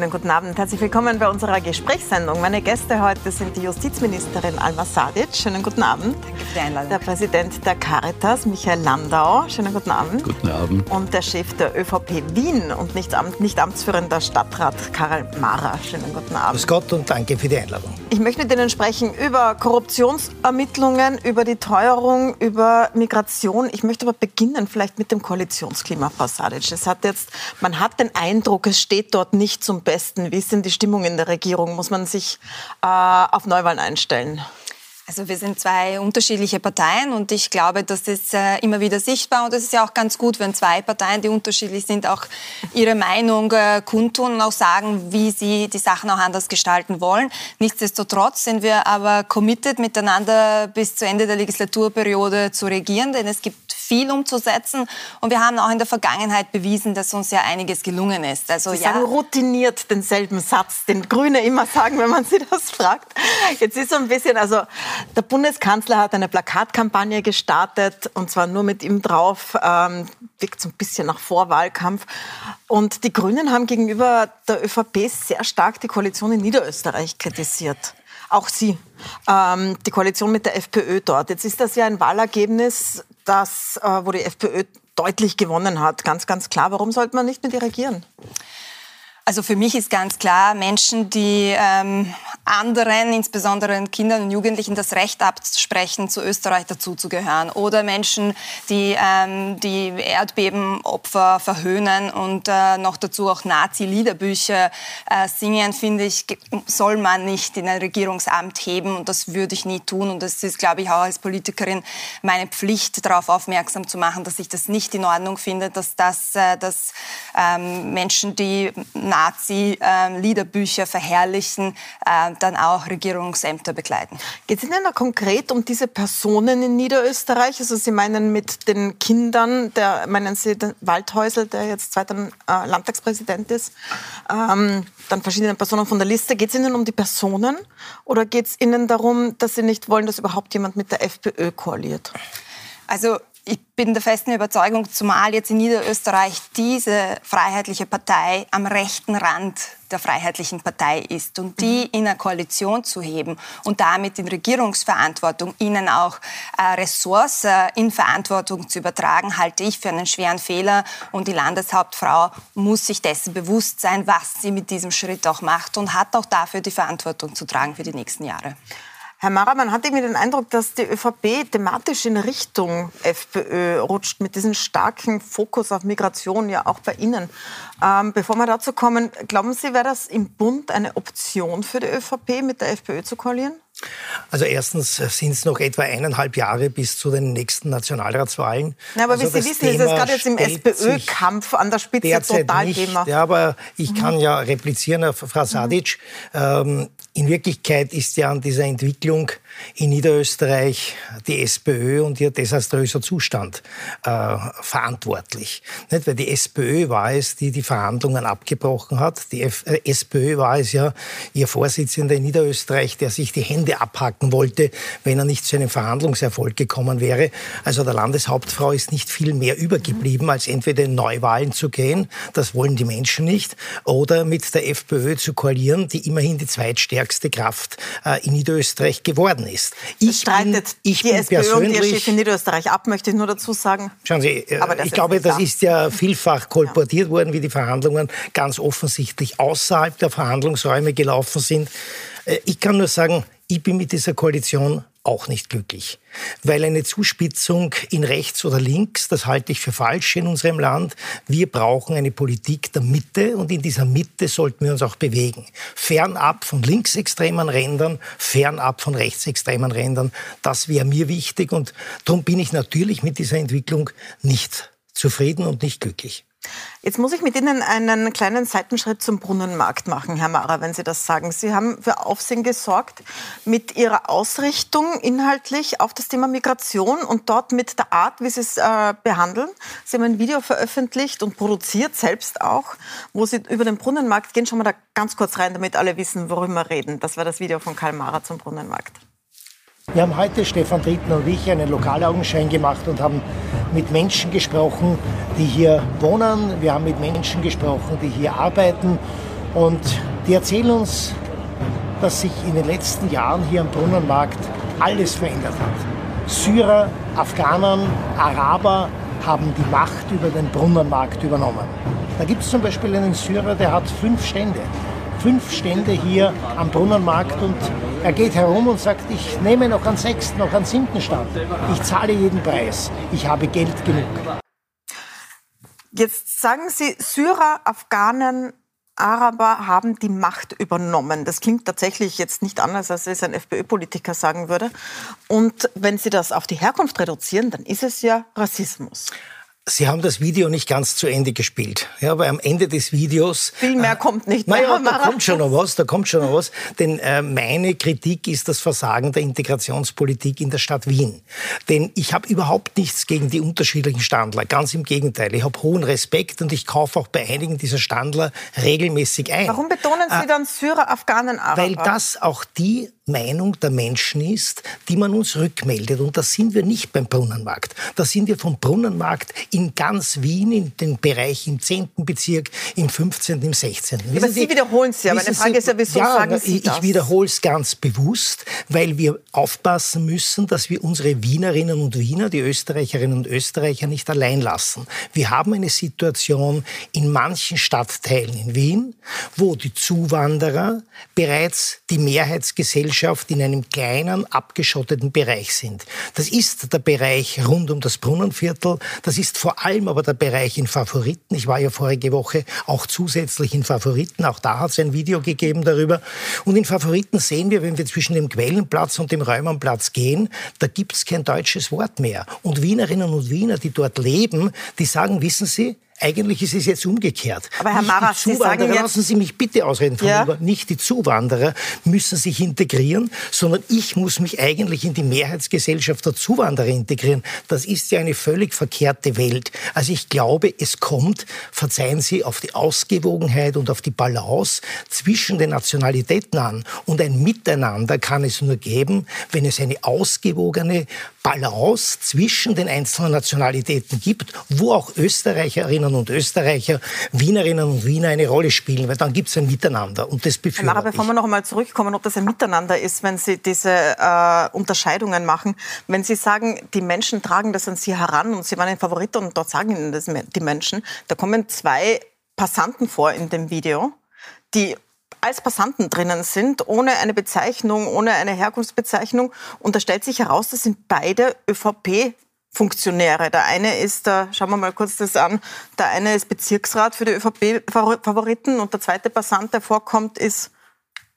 Schönen guten Abend. Herzlich willkommen bei unserer Gesprächssendung. Meine Gäste heute sind die Justizministerin Alma Sadic. Schönen guten Abend. Danke für die Einladung. Der Präsident der Caritas, Michael Landau. Schönen guten Abend. Guten Abend. Und der Chef der ÖVP Wien und nicht, Amt, nicht amtsführender Stadtrat Karl Mara. Schönen guten Abend. Grüß Gott und danke für die Einladung. Ich möchte mit Ihnen sprechen über Korruptionsermittlungen, über die Teuerung, über Migration. Ich möchte aber beginnen vielleicht mit dem Koalitionsklima, Frau Sadic. Es hat jetzt, man hat den Eindruck, es steht dort nicht zum Besten. Wie ist denn die Stimmung in der Regierung? Muss man sich äh, auf Neuwahlen einstellen? Also wir sind zwei unterschiedliche Parteien und ich glaube, das ist äh, immer wieder sichtbar und es ist ja auch ganz gut, wenn zwei Parteien, die unterschiedlich sind, auch ihre Meinung äh, kundtun und auch sagen, wie sie die Sachen auch anders gestalten wollen. Nichtsdestotrotz sind wir aber committed, miteinander bis zu Ende der Legislaturperiode zu regieren, denn es gibt viel umzusetzen. Und wir haben auch in der Vergangenheit bewiesen, dass uns ja einiges gelungen ist. Also, sie ja, sagen routiniert denselben Satz, den Grüne immer sagen, wenn man sie das fragt. Jetzt ist so ein bisschen, also der Bundeskanzler hat eine Plakatkampagne gestartet und zwar nur mit ihm drauf, ähm, wirkt so ein bisschen nach Vorwahlkampf. Und die Grünen haben gegenüber der ÖVP sehr stark die Koalition in Niederösterreich kritisiert. Auch Sie, ähm, die Koalition mit der FPÖ dort. Jetzt ist das ja ein Wahlergebnis, das, äh, wo die FPÖ deutlich gewonnen hat. Ganz, ganz klar. Warum sollte man nicht mit ihr regieren? Also für mich ist ganz klar, Menschen, die ähm, anderen, insbesondere Kindern und Jugendlichen, das Recht absprechen, zu Österreich dazuzugehören. Oder Menschen, die ähm, die Erdbebenopfer verhöhnen und äh, noch dazu auch Nazi-Liederbücher äh, singen, finde ich, soll man nicht in ein Regierungsamt heben. Und das würde ich nie tun. Und das ist, glaube ich, auch als Politikerin meine Pflicht, darauf aufmerksam zu machen, dass ich das nicht in Ordnung finde, dass, das, äh, dass ähm, Menschen, die Nazi-Liederbücher verherrlichen, äh, dann auch Regierungsämter begleiten. Geht es Ihnen da konkret um diese Personen in Niederösterreich? Also Sie meinen mit den Kindern, der, meinen Sie den Waldhäusl, der jetzt zweiter äh, Landtagspräsident ist, ähm, dann verschiedene Personen von der Liste. Geht es Ihnen um die Personen oder geht es Ihnen darum, dass Sie nicht wollen, dass überhaupt jemand mit der FPÖ koaliert? Also ich bin der festen Überzeugung, zumal jetzt in Niederösterreich diese freiheitliche Partei am rechten Rand der freiheitlichen Partei ist und die mhm. in eine Koalition zu heben und damit in Regierungsverantwortung ihnen auch äh, Ressource in Verantwortung zu übertragen, halte ich für einen schweren Fehler und die Landeshauptfrau muss sich dessen bewusst sein, was sie mit diesem Schritt auch macht und hat auch dafür die Verantwortung zu tragen für die nächsten Jahre. Herr Mara, man hat irgendwie den Eindruck, dass die ÖVP thematisch in Richtung FPÖ rutscht, mit diesem starken Fokus auf Migration, ja auch bei Ihnen. Ähm, bevor wir dazu kommen, glauben Sie, wäre das im Bund eine Option für die ÖVP, mit der FPÖ zu koalieren? Also erstens sind es noch etwa eineinhalb Jahre bis zu den nächsten Nationalratswahlen. Ja, aber also wie Sie wissen, Thema ist es gerade jetzt im SPÖ-Kampf an der Spitze total nicht. Thema. Ja, aber ich mhm. kann ja replizieren auf Frau Sadic. Mhm. Ähm, in Wirklichkeit ist ja an dieser Entwicklung in Niederösterreich die SPÖ und ihr desaströser Zustand äh, verantwortlich. Nicht? Weil die SPÖ war es, die die Verhandlungen abgebrochen hat. Die F äh, SPÖ war es ja, ihr Vorsitzender in Niederösterreich, der sich die Hände abhacken wollte, wenn er nicht zu einem Verhandlungserfolg gekommen wäre. Also der Landeshauptfrau ist nicht viel mehr übergeblieben, als entweder in Neuwahlen zu gehen, das wollen die Menschen nicht, oder mit der FPÖ zu koalieren, die immerhin die zweitstärkste Kraft äh, in Niederösterreich geworden ist. Ich streitet bin, ich die bin SPÖ und ihr Chef in Niederösterreich ab, möchte ich nur dazu sagen. Schauen Sie, äh, ich glaube, das ist ja vielfach kolportiert ja. worden, wie die Verhandlungen ganz offensichtlich außerhalb der Verhandlungsräume gelaufen sind. Äh, ich kann nur sagen, ich bin mit dieser Koalition auch nicht glücklich. Weil eine Zuspitzung in rechts oder links, das halte ich für falsch in unserem Land. Wir brauchen eine Politik der Mitte und in dieser Mitte sollten wir uns auch bewegen. Fernab von linksextremen Rändern, fernab von rechtsextremen Rändern. Das wäre mir wichtig und darum bin ich natürlich mit dieser Entwicklung nicht zufrieden und nicht glücklich. Jetzt muss ich mit Ihnen einen kleinen Seitenschritt zum Brunnenmarkt machen, Herr Mara, wenn Sie das sagen. Sie haben für Aufsehen gesorgt mit Ihrer Ausrichtung inhaltlich auf das Thema Migration und dort mit der Art, wie Sie es äh, behandeln. Sie haben ein Video veröffentlicht und produziert selbst auch, wo Sie über den Brunnenmarkt gehen. Schauen wir da ganz kurz rein, damit alle wissen, worüber wir reden. Das war das Video von Karl Mara zum Brunnenmarkt. Wir haben heute, Stefan Dritten und ich, einen Lokalaugenschein gemacht und haben mit Menschen gesprochen, die hier wohnen. Wir haben mit Menschen gesprochen, die hier arbeiten. Und die erzählen uns, dass sich in den letzten Jahren hier am Brunnenmarkt alles verändert hat. Syrer, Afghanen, Araber haben die Macht über den Brunnenmarkt übernommen. Da gibt es zum Beispiel einen Syrer, der hat fünf Stände. Fünf Stände hier am Brunnenmarkt und er geht herum und sagt, ich nehme noch einen sechsten, noch einen siebten Stand. Ich zahle jeden Preis. Ich habe Geld genug. Jetzt sagen Sie, Syrer, Afghanen, Araber haben die Macht übernommen. Das klingt tatsächlich jetzt nicht anders, als es ein FPÖ-Politiker sagen würde. Und wenn Sie das auf die Herkunft reduzieren, dann ist es ja Rassismus. Sie haben das Video nicht ganz zu Ende gespielt. Ja, aber am Ende des Videos. Viel mehr äh, kommt nicht mehr. Naja, da kommt schon noch was, da kommt schon noch was. Denn äh, meine Kritik ist das Versagen der Integrationspolitik in der Stadt Wien. Denn ich habe überhaupt nichts gegen die unterschiedlichen Standler. Ganz im Gegenteil. Ich habe hohen Respekt und ich kaufe auch bei einigen dieser Standler regelmäßig ein. Warum betonen Sie äh, dann Syrer, Afghanen, Araber? Weil das auch die Meinung der Menschen ist, die man uns rückmeldet. Und da sind wir nicht beim Brunnenmarkt. Da sind wir vom Brunnenmarkt in ganz Wien, in den Bereich im 10. Bezirk, im 15., im 16. Aber Sie, Sie wiederholen es ja. Meine Frage ist ja, wieso ja, sagen Sie ich, das? Ich wiederhole es ganz bewusst, weil wir aufpassen müssen, dass wir unsere Wienerinnen und Wiener, die Österreicherinnen und Österreicher nicht allein lassen. Wir haben eine Situation in manchen Stadtteilen in Wien, wo die Zuwanderer bereits die Mehrheitsgesellschaft Gesellschaft in einem kleinen, abgeschotteten Bereich sind. Das ist der Bereich rund um das Brunnenviertel. Das ist vor allem aber der Bereich in Favoriten. Ich war ja vorige Woche auch zusätzlich in Favoriten. Auch da hat es ein Video gegeben darüber. Und in Favoriten sehen wir, wenn wir zwischen dem Quellenplatz und dem Räumernplatz gehen, da gibt es kein deutsches Wort mehr. Und Wienerinnen und Wiener, die dort leben, die sagen, wissen Sie, eigentlich ist es jetzt umgekehrt. Aber Herr Maras, Sie sagen jetzt... Lassen Sie mich bitte ausreden, Frau ja? Nicht die Zuwanderer müssen sich integrieren, sondern ich muss mich eigentlich in die Mehrheitsgesellschaft der Zuwanderer integrieren. Das ist ja eine völlig verkehrte Welt. Also ich glaube, es kommt, verzeihen Sie, auf die Ausgewogenheit und auf die Balance zwischen den Nationalitäten an. Und ein Miteinander kann es nur geben, wenn es eine ausgewogene Balance zwischen den einzelnen Nationalitäten gibt, wo auch Österreicherinnen und Österreicher, Wienerinnen und Wiener eine Rolle spielen, weil dann gibt es ein Miteinander und das befürworte Aber bevor wir noch einmal zurückkommen, ob das ein Miteinander ist, wenn Sie diese äh, Unterscheidungen machen, wenn Sie sagen, die Menschen tragen das an Sie heran und Sie waren ein Favorit und dort sagen Ihnen das die Menschen, da kommen zwei Passanten vor in dem Video, die als Passanten drinnen sind, ohne eine Bezeichnung, ohne eine Herkunftsbezeichnung. Und da stellt sich heraus, das sind beide ÖVP Funktionäre. Der eine ist, da schauen wir mal kurz das an, der eine ist Bezirksrat für die ÖVP-Favoriten und der zweite Passant, der vorkommt, ist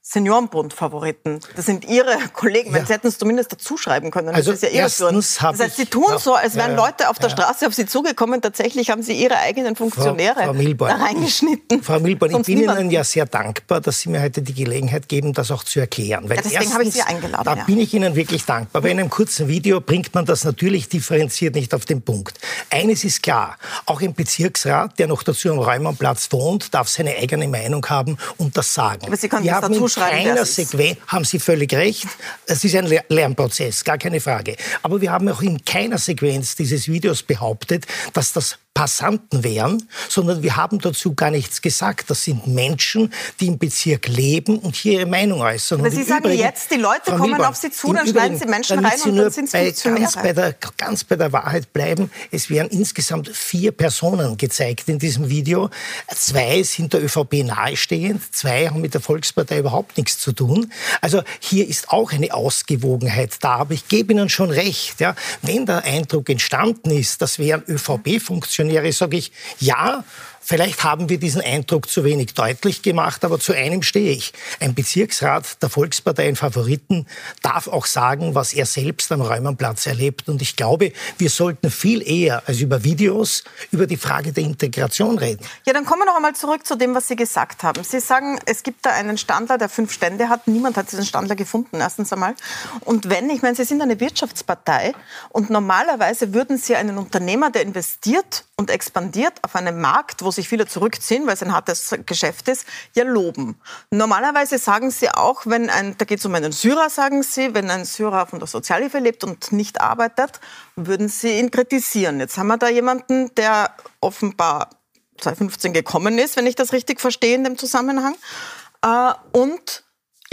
Seniorenbund-Favoriten. Das sind Ihre Kollegen. Ja. Sie hätten es zumindest dazu schreiben können. Das also ist ja irreführend. Das heißt, Sie tun so, als wären ja, Leute auf der Straße auf Sie zugekommen. Tatsächlich haben Sie Ihre eigenen Funktionäre Frau, Frau Milborn, da reingeschnitten. Frau Milborn, ich bin niemand. Ihnen ja sehr dankbar, dass Sie mir heute die Gelegenheit geben, das auch zu erklären. Weil deswegen erstens, habe ich Sie eingeladen. Da bin ich Ihnen wirklich dankbar. Bei einem kurzen Video bringt man das natürlich differenziert nicht auf den Punkt. Eines ist klar, auch ein Bezirksrat, der noch dazu am Räumernplatz wohnt, darf seine eigene Meinung haben und das sagen. Aber Sie können das dazu schreiben haben Sie völlig recht. Es ist ein Lernprozess, gar keine Frage. Aber wir haben auch in keiner Sequenz dieses Videos behauptet, dass das Passanten wären, sondern wir haben dazu gar nichts gesagt. Das sind Menschen, die im Bezirk leben und hier ihre Meinung äußern. Aber Sie sagen Übrigen, jetzt, die Leute Frau kommen Milborn, auf Sie zu, dann schneiden Sie Menschen rein Sie und dann sind bei, ganz bei, der, ganz bei der Wahrheit bleiben, es werden insgesamt vier Personen gezeigt in diesem Video. Zwei sind der ÖVP nahestehend, zwei haben mit der Volkspartei überhaupt nichts zu tun. Also hier ist auch eine Ausgewogenheit da. Aber ich gebe Ihnen schon recht, ja, wenn der Eindruck entstanden ist, das wären ÖVP-Funktionäre, Funktionäre, sage ich, ja, Vielleicht haben wir diesen Eindruck zu wenig deutlich gemacht, aber zu einem stehe ich. Ein Bezirksrat der Volkspartei in Favoriten darf auch sagen, was er selbst am Räumernplatz erlebt. Und ich glaube, wir sollten viel eher als über Videos über die Frage der Integration reden. Ja, dann kommen wir noch einmal zurück zu dem, was Sie gesagt haben. Sie sagen, es gibt da einen Standler, der fünf Stände hat. Niemand hat diesen Standler gefunden, erstens einmal. Und wenn, ich meine, Sie sind eine Wirtschaftspartei und normalerweise würden Sie einen Unternehmer, der investiert und expandiert auf einem Markt, wo sich viele zurückziehen, weil es ein hartes Geschäft ist, ja loben. Normalerweise sagen sie auch, wenn ein, da geht es um einen Syrer, sagen sie, wenn ein Syrer von der Sozialhilfe lebt und nicht arbeitet, würden sie ihn kritisieren. Jetzt haben wir da jemanden, der offenbar 2015 gekommen ist, wenn ich das richtig verstehe in dem Zusammenhang. Äh, und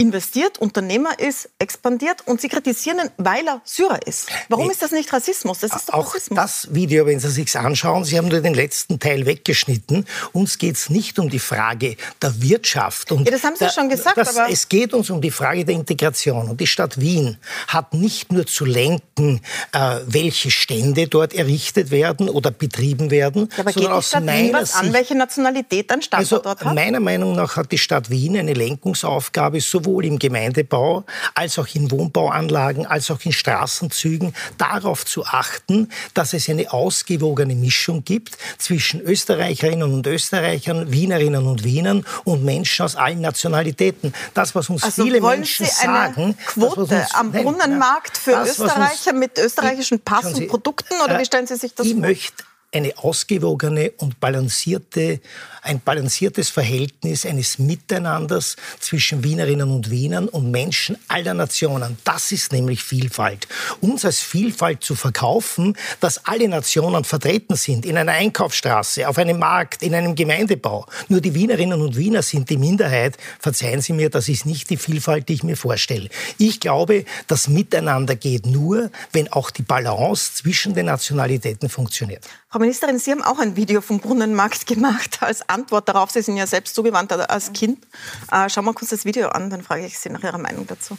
investiert, Unternehmer ist, expandiert und Sie kritisieren ihn, weil er Syrer ist. Warum nee. ist das nicht Rassismus? Das ist doch Auch Rassismus. das Video, wenn Sie sich anschauen, Sie haben nur den letzten Teil weggeschnitten. Uns geht es nicht um die Frage der Wirtschaft. Und ja, das haben Sie der, schon gesagt. Das, aber es geht uns um die Frage der Integration. Und die Stadt Wien hat nicht nur zu lenken, äh, welche Stände dort errichtet werden oder betrieben werden, ja, aber sondern geht die Stadt Wien was an, welche Nationalität ein Standort also, dort hat? Meiner Meinung nach hat die Stadt Wien eine Lenkungsaufgabe, sowohl sowohl im Gemeindebau als auch in Wohnbauanlagen, als auch in Straßenzügen darauf zu achten, dass es eine ausgewogene Mischung gibt zwischen Österreicherinnen und Österreichern, Wienerinnen und Wienern und Menschen aus allen Nationalitäten. Das, was uns also viele Menschen Sie eine sagen. Quote uns, am nein, Brunnenmarkt für das, Österreicher uns, mit österreichischen Pass und Produkten oder wie stellen Sie sich das ich vor? Möchte eine ausgewogene und balancierte, ein balanciertes Verhältnis eines Miteinanders zwischen Wienerinnen und Wienern und Menschen aller Nationen. Das ist nämlich Vielfalt. Uns als Vielfalt zu verkaufen, dass alle Nationen vertreten sind, in einer Einkaufsstraße, auf einem Markt, in einem Gemeindebau. Nur die Wienerinnen und Wiener sind die Minderheit. Verzeihen Sie mir, das ist nicht die Vielfalt, die ich mir vorstelle. Ich glaube, das Miteinander geht nur, wenn auch die Balance zwischen den Nationalitäten funktioniert. Frau Ministerin, Sie haben auch ein Video vom Brunnenmarkt gemacht als Antwort darauf. Sie sind ja selbst zugewandt als Kind. Äh, schauen wir kurz das Video an, dann frage ich Sie nach Ihrer Meinung dazu.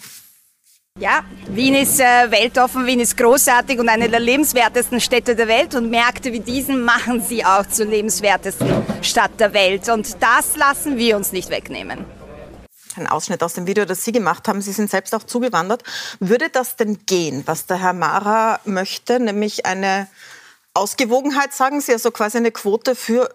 Ja, Wien ist äh, weltoffen, Wien ist großartig und eine der lebenswertesten Städte der Welt und Märkte wie diesen machen sie auch zur lebenswertesten Stadt der Welt und das lassen wir uns nicht wegnehmen. Ein Ausschnitt aus dem Video, das Sie gemacht haben. Sie sind selbst auch zugewandert. Würde das denn gehen, was der Herr Mara möchte, nämlich eine Ausgewogenheit, sagen Sie, also quasi eine Quote für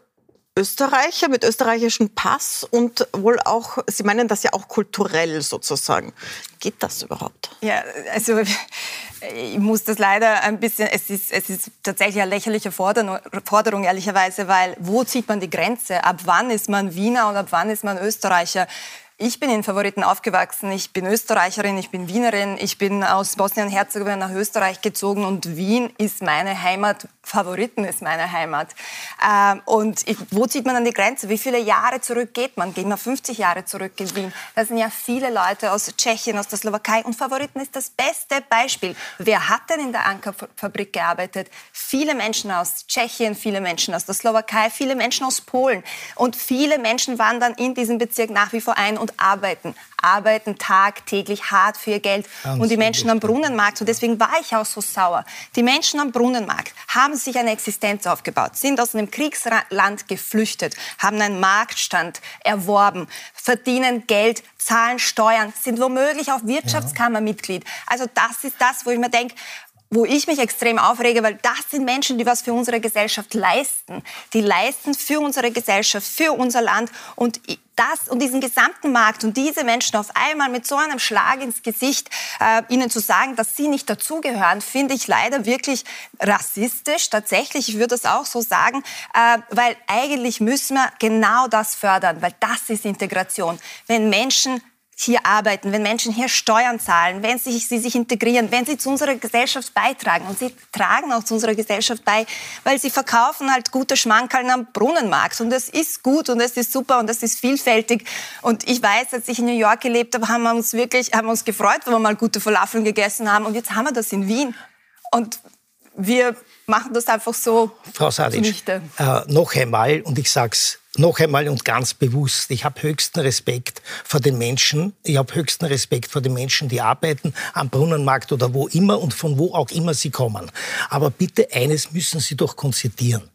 Österreicher mit österreichischem Pass und wohl auch, Sie meinen das ja auch kulturell sozusagen. Geht das überhaupt? Ja, also ich muss das leider ein bisschen, es ist, es ist tatsächlich eine lächerliche Forderung, Forderung, ehrlicherweise, weil wo zieht man die Grenze? Ab wann ist man Wiener und ab wann ist man Österreicher? Ich bin in Favoriten aufgewachsen. Ich bin Österreicherin, ich bin Wienerin. Ich bin aus Bosnien-Herzegowina nach Österreich gezogen und Wien ist meine Heimat. Favoriten ist meine Heimat. Ähm, und wo zieht man dann die Grenze? Wie viele Jahre zurück geht man? Geht man 50 Jahre zurück in Wien? Das sind ja viele Leute aus Tschechien, aus der Slowakei. Und Favoriten ist das beste Beispiel. Wer hat denn in der Ankerfabrik gearbeitet? Viele Menschen aus Tschechien, viele Menschen aus der Slowakei, viele Menschen aus Polen. Und viele Menschen waren dann in diesem Bezirk nach wie vor ein und arbeiten. Arbeiten tagtäglich hart für ihr Geld. Ganz und die Menschen am Brunnenmarkt, und deswegen war ich auch so sauer, die Menschen am Brunnenmarkt haben sich eine Existenz aufgebaut, sind aus einem Kriegsland geflüchtet, haben einen Marktstand erworben, verdienen Geld, zahlen Steuern, sind womöglich auch Wirtschaftskammermitglied. Also das ist das, wo ich mir denke, wo ich mich extrem aufrege, weil das sind Menschen, die was für unsere Gesellschaft leisten. Die leisten für unsere Gesellschaft, für unser Land und das und diesen gesamten Markt und diese Menschen auf einmal mit so einem Schlag ins Gesicht äh, ihnen zu sagen, dass sie nicht dazugehören, finde ich leider wirklich rassistisch. Tatsächlich, ich würde das auch so sagen, äh, weil eigentlich müssen wir genau das fördern, weil das ist Integration. Wenn Menschen hier arbeiten, wenn Menschen hier Steuern zahlen, wenn sie, sie sich integrieren, wenn sie zu unserer Gesellschaft beitragen. Und sie tragen auch zu unserer Gesellschaft bei, weil sie verkaufen halt gute Schmankerln am Brunnenmarkt. Und das ist gut und das ist super und das ist vielfältig. Und ich weiß, als ich in New York gelebt habe, haben wir uns wirklich haben wir uns gefreut, wenn wir mal gute Falafeln gegessen haben. Und jetzt haben wir das in Wien. Und wir machen das einfach so. Frau Sadic, äh, noch einmal, und ich sage es noch einmal und ganz bewusst, ich habe höchsten Respekt vor den Menschen, ich habe höchsten Respekt vor den Menschen, die arbeiten am Brunnenmarkt oder wo immer und von wo auch immer sie kommen. Aber bitte eines müssen Sie doch konzertieren,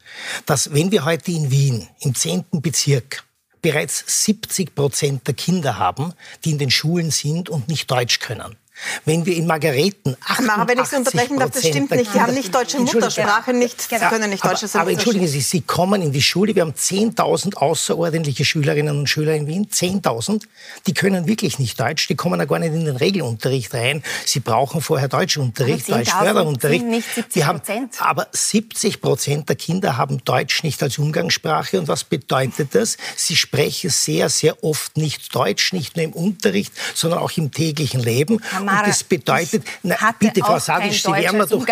dass wenn wir heute in Wien im 10. Bezirk bereits 70 Prozent der Kinder haben, die in den Schulen sind und nicht Deutsch können, wenn wir in Margareten 88 Mara, wenn ich Sie unterbrechen darf, das stimmt nicht. Sie haben nicht deutsche Muttersprache, nicht, Sie können nicht Deutsch. Aber, aber entschuldigen Sie, Sie kommen in die Schule, wir haben 10.000 außerordentliche Schülerinnen und Schüler in Wien, 10.000, die können wirklich nicht Deutsch, die kommen ja gar nicht in den Regelunterricht rein. Sie brauchen vorher Deutschunterricht, Deutschförderunterricht. Nicht 70 haben, aber 70 Prozent der Kinder haben Deutsch nicht als Umgangssprache. Und was bedeutet das? Sie sprechen sehr, sehr oft nicht Deutsch, nicht nur im Unterricht, sondern auch im täglichen Leben. Und das bedeutet, na, bitte, Frau Sadisch, Sie werden mir doch,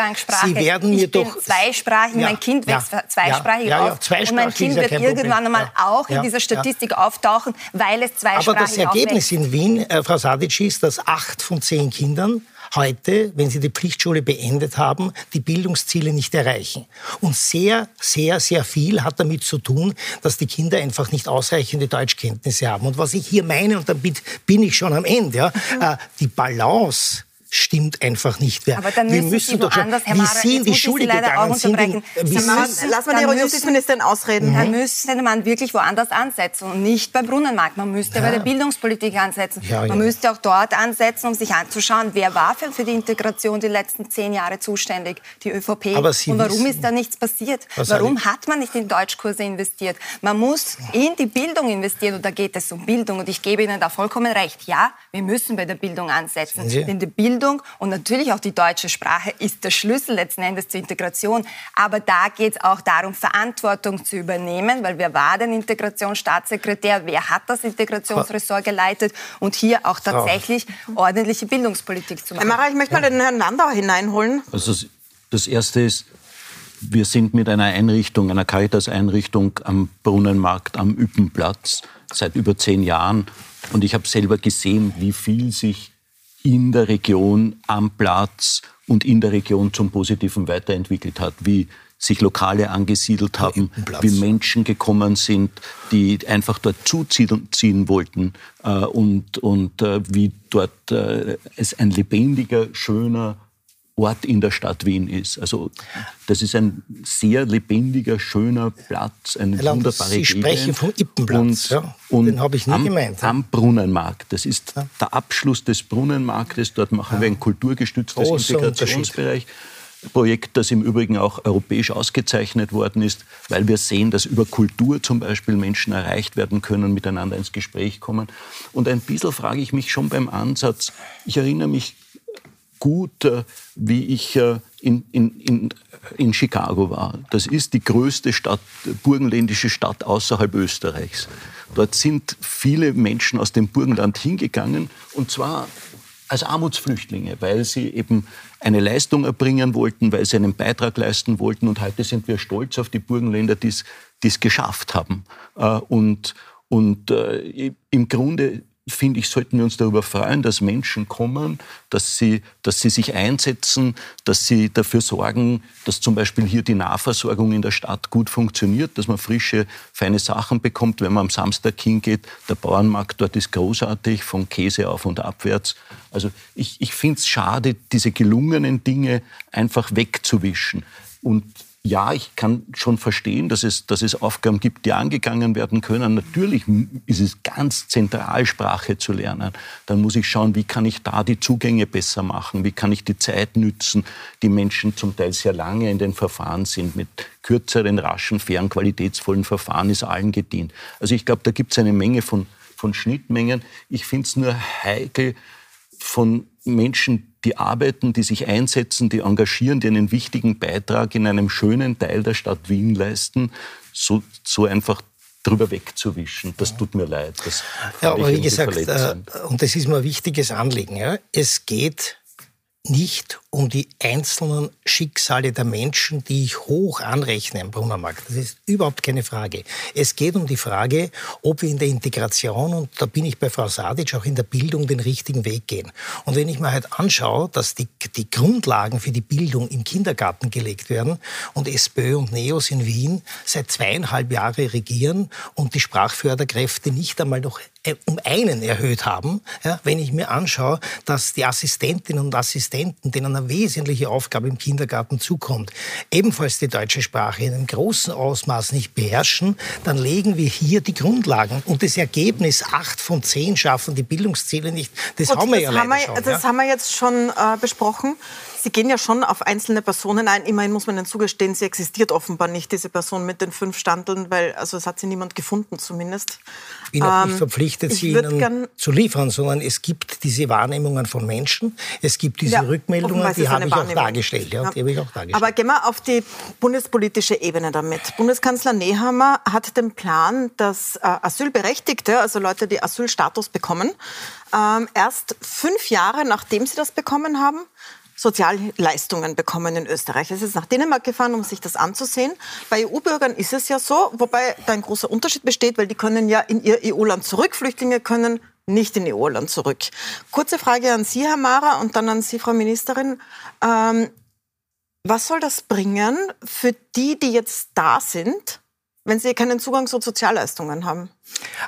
Sie werden mir doch... Zweisprachig, ja, mein Kind wächst ja, zweisprachig ja, auf. und mein Kind wird irgendwann einmal auch in dieser Statistik auftauchen, weil es zweisprachig Aber das Ergebnis aufwächst. in Wien, äh, Frau Sadic, ist, dass acht von zehn Kindern heute, wenn sie die Pflichtschule beendet haben, die Bildungsziele nicht erreichen. Und sehr, sehr, sehr viel hat damit zu tun, dass die Kinder einfach nicht ausreichende Deutschkenntnisse haben. Und was ich hier meine, und damit bin ich schon am Ende, ja, mhm. äh, die Balance stimmt einfach nicht mehr. Aber dann wir müssen doch schon, Herr Mara, wie Sie in die Schule gegangen sind. In, wie müssen, lass mal die Justizministerin ausreden. Mhm. Dann müsste man wirklich woanders ansetzen und nicht beim Brunnenmarkt. Man müsste ja. bei der Bildungspolitik ansetzen. Ja, ja. Man müsste auch dort ansetzen, um sich anzuschauen, wer war für die Integration die letzten zehn Jahre zuständig? Die ÖVP. Aber Sie und warum wissen, ist da nichts passiert? Warum hat man nicht in Deutschkurse investiert? Man muss in die Bildung investieren und da geht es um Bildung. Und ich gebe Ihnen da vollkommen recht. Ja, wir müssen bei der Bildung ansetzen. Denn die Bildung Bildung und natürlich auch die deutsche Sprache ist der Schlüssel letzten Endes zur Integration. Aber da geht es auch darum, Verantwortung zu übernehmen, weil wer war denn Integrationsstaatssekretär, wer hat das Integrationsressort geleitet und hier auch tatsächlich ordentliche Bildungspolitik zu machen. Herr Mara, ich möchte mal den Herrn Landau hineinholen. Also das Erste ist, wir sind mit einer Einrichtung, einer Caritas-Einrichtung am Brunnenmarkt am Üppenplatz seit über zehn Jahren. Und ich habe selber gesehen, wie viel sich in der Region am Platz und in der Region zum Positiven weiterentwickelt hat, wie sich Lokale angesiedelt haben, wie Menschen gekommen sind, die einfach dort zuziehen wollten äh, und, und äh, wie dort äh, es ein lebendiger, schöner, Ort in der Stadt Wien ist. Also das ist ein sehr lebendiger, schöner Platz, eine Herr wunderbare Sie Gegend. sprechen vom Ippenplatz, und, ja, und den habe ich nie am, gemeint. Am Brunnenmarkt. Das ist ja. der Abschluss des Brunnenmarktes. Dort machen ja. wir ein kulturgestütztes Großer Integrationsbereich. Projekt, das im Übrigen auch europäisch ausgezeichnet worden ist, weil wir sehen, dass über Kultur zum Beispiel Menschen erreicht werden können, miteinander ins Gespräch kommen. Und ein bisschen frage ich mich schon beim Ansatz, ich erinnere mich gut, äh, wie ich äh, in, in, in, in Chicago war. Das ist die größte Stadt, burgenländische Stadt außerhalb Österreichs. Dort sind viele Menschen aus dem Burgenland hingegangen und zwar als Armutsflüchtlinge, weil sie eben eine Leistung erbringen wollten, weil sie einen Beitrag leisten wollten. Und heute sind wir stolz auf die Burgenländer, die es geschafft haben. Äh, und, und im Grunde finde ich, sollten wir uns darüber freuen, dass Menschen kommen, dass sie, dass sie sich einsetzen, dass sie dafür sorgen, dass zum Beispiel hier die Nahversorgung in der Stadt gut funktioniert, dass man frische, feine Sachen bekommt, wenn man am Samstag hingeht. Der Bauernmarkt dort ist großartig, von Käse auf und abwärts. Also ich, ich finde es schade, diese gelungenen Dinge einfach wegzuwischen. Und ja, ich kann schon verstehen, dass es, dass es Aufgaben gibt, die angegangen werden können. Natürlich ist es ganz zentral, Sprache zu lernen. Dann muss ich schauen, wie kann ich da die Zugänge besser machen? Wie kann ich die Zeit nützen, die Menschen zum Teil sehr lange in den Verfahren sind. Mit kürzeren, raschen, fairen, qualitätsvollen Verfahren ist allen gedient. Also ich glaube, da gibt es eine Menge von, von Schnittmengen. Ich finde es nur heikel, von Menschen, die arbeiten, die sich einsetzen, die engagieren, die einen wichtigen Beitrag in einem schönen Teil der Stadt Wien leisten, so, so einfach drüber wegzuwischen. Das tut mir leid. Das ja, aber wie gesagt, äh, und das ist mir ein wichtiges Anliegen, ja, es geht nicht um die einzelnen Schicksale der Menschen, die ich hoch anrechne am Brunnermarkt. Das ist überhaupt keine Frage. Es geht um die Frage, ob wir in der Integration, und da bin ich bei Frau Sadic, auch in der Bildung den richtigen Weg gehen. Und wenn ich mir halt anschaue, dass die, die Grundlagen für die Bildung im Kindergarten gelegt werden und SPÖ und NEOS in Wien seit zweieinhalb Jahren regieren und die Sprachförderkräfte nicht einmal noch um einen erhöht haben, ja, wenn ich mir anschaue, dass die Assistentinnen und Assistenten, denen eine wesentliche Aufgabe im Kindergarten zukommt, ebenfalls die deutsche Sprache in einem großen Ausmaß nicht beherrschen, dann legen wir hier die Grundlagen. Und das Ergebnis, acht von zehn schaffen die Bildungsziele nicht, das Gut, haben wir das ja leider wir, schon. Das ja? haben wir jetzt schon äh, besprochen. Sie gehen ja schon auf einzelne Personen ein. Immerhin muss man Ihnen zugestehen, sie existiert offenbar nicht, diese Person mit den fünf Standeln, weil also es hat sie niemand gefunden zumindest. Ich bin auch nicht ähm, verpflichtet, sie Ihnen zu liefern, sondern es gibt diese Wahrnehmungen von Menschen, es gibt diese ja, Rückmeldungen, die habe ich, auch dargestellt, ja, ja. die habe ich auch dargestellt. Aber gehen wir auf die bundespolitische Ebene damit. Bundeskanzler Nehammer hat den Plan, dass äh, Asylberechtigte, also Leute, die Asylstatus bekommen, ähm, erst fünf Jahre nachdem sie das bekommen haben, Sozialleistungen bekommen in Österreich. Es ist nach Dänemark gefahren, um sich das anzusehen. Bei EU-Bürgern ist es ja so, wobei da ein großer Unterschied besteht, weil die können ja in ihr EU-Land zurück. Flüchtlinge können nicht in EU-Land zurück. Kurze Frage an Sie, Herr Mara, und dann an Sie, Frau Ministerin. Ähm, was soll das bringen für die, die jetzt da sind, wenn sie keinen Zugang zu Sozialleistungen haben?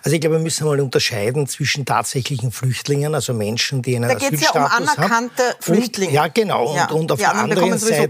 Also ich glaube, wir müssen mal unterscheiden zwischen tatsächlichen Flüchtlingen, also Menschen, die einen da Asylstatus ja um anerkannte haben. Flüchtlinge. Und, ja, genau. Ja. Und, und auf der anderen Seite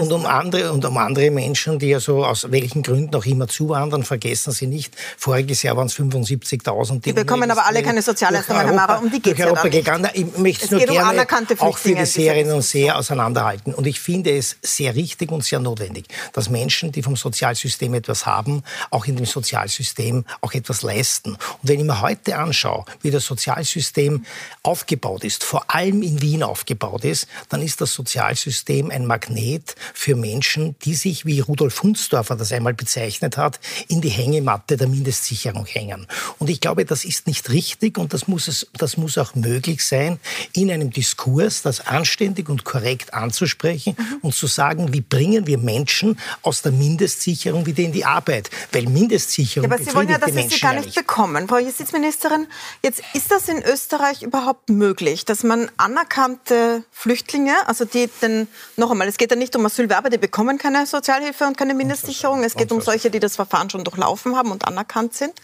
und um andere und um andere Menschen, die ja so aus welchen Gründen auch immer zuwandern, vergessen Sie nicht. Voriges Jahr waren es 75.000. Die, die bekommen aber alle keine Sozialleistungen, Herr Mara. Um die geht es ja dann gegangen. Ich möchte es nur gerne um auch für die Serien und Seher auseinanderhalten. Und ich finde es sehr richtig und sehr notwendig, dass Menschen, die vom Sozialsystem etwas haben, auch in dem Sozialsystem auch etwas etwas leisten. Und wenn ich mir heute anschaue, wie das Sozialsystem aufgebaut ist, vor allem in Wien aufgebaut ist, dann ist das Sozialsystem ein Magnet für Menschen, die sich, wie Rudolf Hunsdorfer das einmal bezeichnet hat, in die Hängematte der Mindestsicherung hängen. Und ich glaube, das ist nicht richtig und das muss, es, das muss auch möglich sein, in einem Diskurs das anständig und korrekt anzusprechen mhm. und zu sagen, wie bringen wir Menschen aus der Mindestsicherung wieder in die Arbeit. Weil Mindestsicherung ja, aber Sie wollen ja, dass die Menschen gar nicht bekommen. Frau Justizministerin, jetzt ist das in Österreich überhaupt möglich, dass man anerkannte Flüchtlinge, also die den, noch einmal, es geht ja nicht um Asylwerber, die bekommen keine Sozialhilfe und keine Mindestsicherung, es geht um solche, die das Verfahren schon durchlaufen haben und anerkannt sind,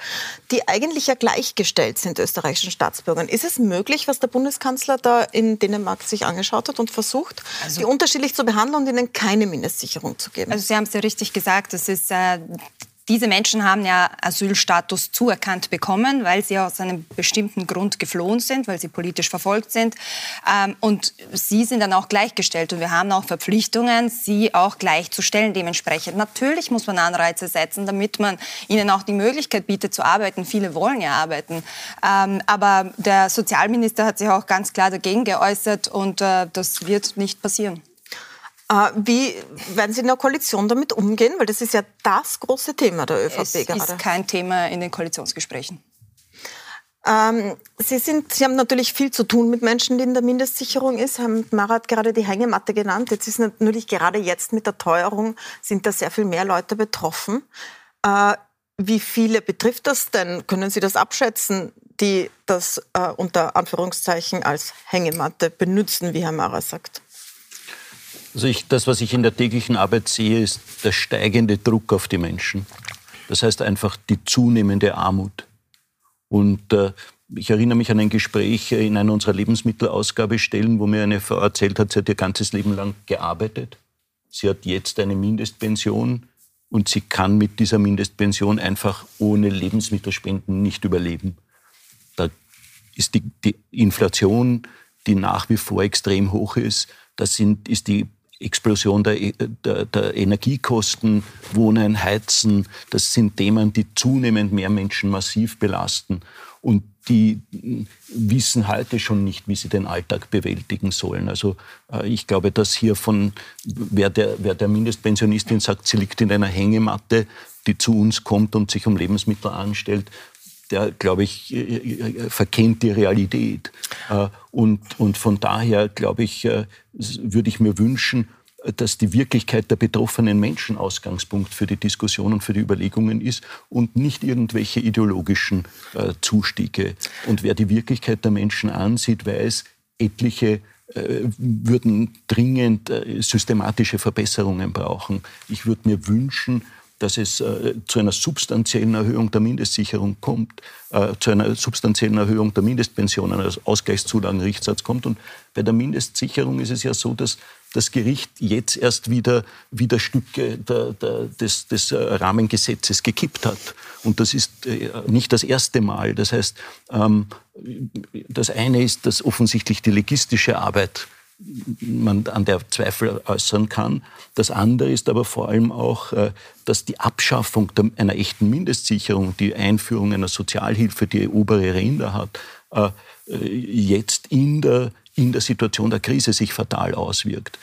die eigentlich ja gleichgestellt sind österreichischen Staatsbürgern. Ist es möglich, was der Bundeskanzler da in Dänemark sich angeschaut hat und versucht, also, die unterschiedlich zu behandeln und ihnen keine Mindestsicherung zu geben? Also Sie haben es ja richtig gesagt, das ist äh, diese Menschen haben ja Asylstatus zuerkannt bekommen, weil sie aus einem bestimmten Grund geflohen sind, weil sie politisch verfolgt sind. Ähm, und sie sind dann auch gleichgestellt. Und wir haben auch Verpflichtungen, sie auch gleichzustellen dementsprechend. Natürlich muss man Anreize setzen, damit man ihnen auch die Möglichkeit bietet zu arbeiten. Viele wollen ja arbeiten. Ähm, aber der Sozialminister hat sich auch ganz klar dagegen geäußert und äh, das wird nicht passieren. Äh, wie werden Sie in der Koalition damit umgehen? Weil das ist ja das große Thema der ÖVP es gerade. Es ist kein Thema in den Koalitionsgesprächen. Ähm, Sie, sind, Sie haben natürlich viel zu tun mit Menschen, die in der Mindestsicherung ist. Herr Mara hat gerade die Hängematte genannt. Jetzt ist natürlich gerade jetzt mit der Teuerung sind da sehr viel mehr Leute betroffen. Äh, wie viele betrifft das denn? Können Sie das abschätzen, die das äh, unter Anführungszeichen als Hängematte benutzen, wie Herr Mara sagt? Also ich, das, was ich in der täglichen Arbeit sehe, ist der steigende Druck auf die Menschen. Das heißt einfach die zunehmende Armut. Und äh, ich erinnere mich an ein Gespräch in einer unserer Lebensmittelausgabestellen, wo mir eine Frau erzählt hat, sie hat ihr ganzes Leben lang gearbeitet. Sie hat jetzt eine Mindestpension und sie kann mit dieser Mindestpension einfach ohne Lebensmittelspenden nicht überleben. Da ist die, die Inflation, die nach wie vor extrem hoch ist, da sind, ist die Explosion der, der, der, Energiekosten, Wohnen, Heizen, das sind Themen, die zunehmend mehr Menschen massiv belasten. Und die wissen heute schon nicht, wie sie den Alltag bewältigen sollen. Also äh, ich glaube, dass hier von, wer der, wer der Mindestpensionistin sagt, sie liegt in einer Hängematte, die zu uns kommt und sich um Lebensmittel anstellt, der, glaube ich, äh, äh, verkennt die Realität. Äh, und, und von daher, glaube ich, würde ich mir wünschen, dass die Wirklichkeit der betroffenen Menschen Ausgangspunkt für die Diskussion und für die Überlegungen ist und nicht irgendwelche ideologischen Zustiege. Und wer die Wirklichkeit der Menschen ansieht, weiß, etliche würden dringend systematische Verbesserungen brauchen. Ich würde mir wünschen, dass es äh, zu einer substanziellen Erhöhung der Mindestsicherung kommt, äh, zu einer substanziellen Erhöhung der Mindestpensionen, also Ausgleichszulagenrichtsatz kommt. Und bei der Mindestsicherung ist es ja so, dass das Gericht jetzt erst wieder, wieder Stücke der, der, des, des äh, Rahmengesetzes gekippt hat. Und das ist äh, nicht das erste Mal. Das heißt, ähm, das eine ist, dass offensichtlich die legistische Arbeit man an der Zweifel äußern kann. Das andere ist aber vor allem auch, äh, dass die Abschaffung einer echten Mindestsicherung, die Einführung einer Sozialhilfe, die obere Ränder hat, äh, jetzt in der, in der Situation der Krise sich fatal auswirkt.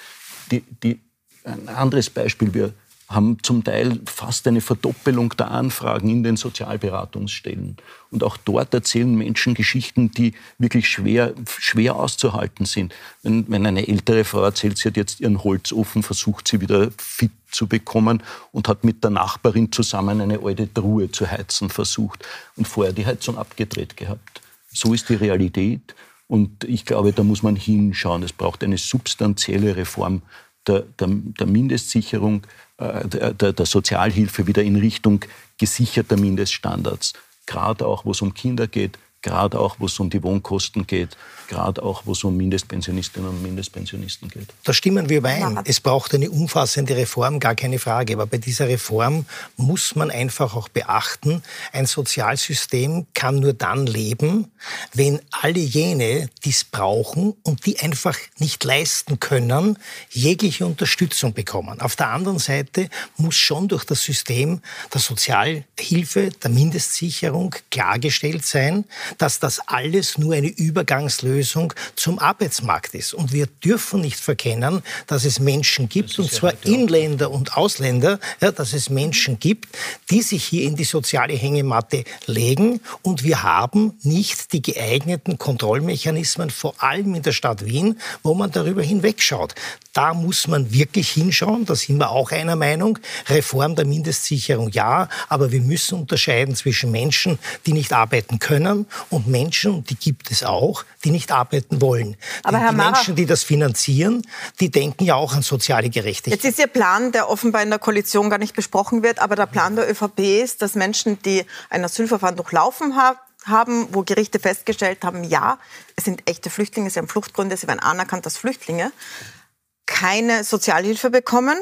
Die, die, ein anderes Beispiel, wir haben zum Teil fast eine Verdoppelung der Anfragen in den Sozialberatungsstellen. Und auch dort erzählen Menschen Geschichten, die wirklich schwer, schwer auszuhalten sind. Wenn, wenn eine ältere Frau erzählt, sie hat jetzt ihren Holzofen versucht, sie wieder fit zu bekommen und hat mit der Nachbarin zusammen eine alte Truhe zu heizen versucht und vorher die Heizung abgedreht gehabt. So ist die Realität. Und ich glaube, da muss man hinschauen. Es braucht eine substanzielle Reform der, der, der Mindestsicherung, der, der Sozialhilfe wieder in Richtung gesicherter Mindeststandards. Gerade auch, wo es um Kinder geht, gerade auch, wo es um die Wohnkosten geht, gerade auch, wo es um Mindestpensionistinnen und Mindestpensionisten geht. Da stimmen wir überein. Es braucht eine umfassende Reform, gar keine Frage. Aber bei dieser Reform muss man einfach auch beachten, ein Sozialsystem kann nur dann leben, wenn alle jene, die es brauchen und die einfach nicht leisten können, jegliche Unterstützung bekommen. Auf der anderen Seite muss schon durch das System der Sozialhilfe, der Mindestsicherung klargestellt sein, dass das alles nur eine Übergangslösung zum Arbeitsmarkt ist. Und wir dürfen nicht verkennen, dass es Menschen gibt, und zwar Inländer und Ausländer, ja, dass es Menschen gibt, die sich hier in die soziale Hängematte legen. Und wir haben nicht die geeigneten Kontrollmechanismen, vor allem in der Stadt Wien, wo man darüber hinwegschaut. Da muss man wirklich hinschauen, da sind wir auch einer Meinung. Reform der Mindestsicherung ja, aber wir müssen unterscheiden zwischen Menschen, die nicht arbeiten können und Menschen, und die gibt es auch, die nicht arbeiten wollen. Aber Denn Herr die Mara, Menschen, die das finanzieren, die denken ja auch an soziale Gerechtigkeit. Jetzt ist Ihr Plan, der offenbar in der Koalition gar nicht besprochen wird, aber der Plan der ÖVP ist, dass Menschen, die ein Asylverfahren durchlaufen haben, haben, wo Gerichte festgestellt haben, ja, es sind echte Flüchtlinge, sie haben Fluchtgründe, sie werden anerkannt als Flüchtlinge, keine Sozialhilfe bekommen,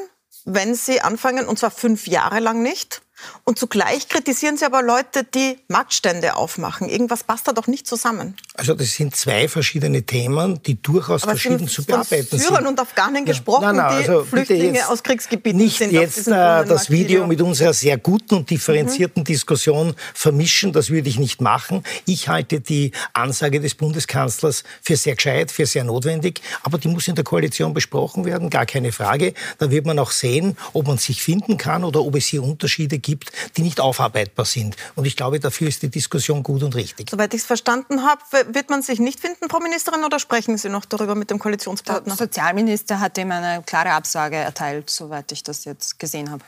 wenn sie anfangen, und zwar fünf Jahre lang nicht. Und zugleich kritisieren Sie aber Leute, die Marktstände aufmachen. Irgendwas passt da doch nicht zusammen. Also das sind zwei verschiedene Themen, die durchaus aber verschieden zu bearbeiten sind. Syrern und Afghanen ja. gesprochen, nein, nein, also die Flüchtlinge aus Kriegsgebieten nicht sind. Nicht jetzt äh, das Video mit unserer sehr guten und differenzierten mhm. Diskussion vermischen, das würde ich nicht machen. Ich halte die Ansage des Bundeskanzlers für sehr gescheit, für sehr notwendig, aber die muss in der Koalition besprochen werden, gar keine Frage. Da wird man auch sehen, ob man sich finden kann oder ob es hier Unterschiede gibt gibt, die nicht aufarbeitbar sind. Und ich glaube, dafür ist die Diskussion gut und richtig. Soweit ich es verstanden habe, wird man sich nicht finden, Frau Ministerin, oder sprechen Sie noch darüber mit dem Koalitionspartner? Der Sozialminister hat ihm eine klare Absage erteilt, soweit ich das jetzt gesehen habe.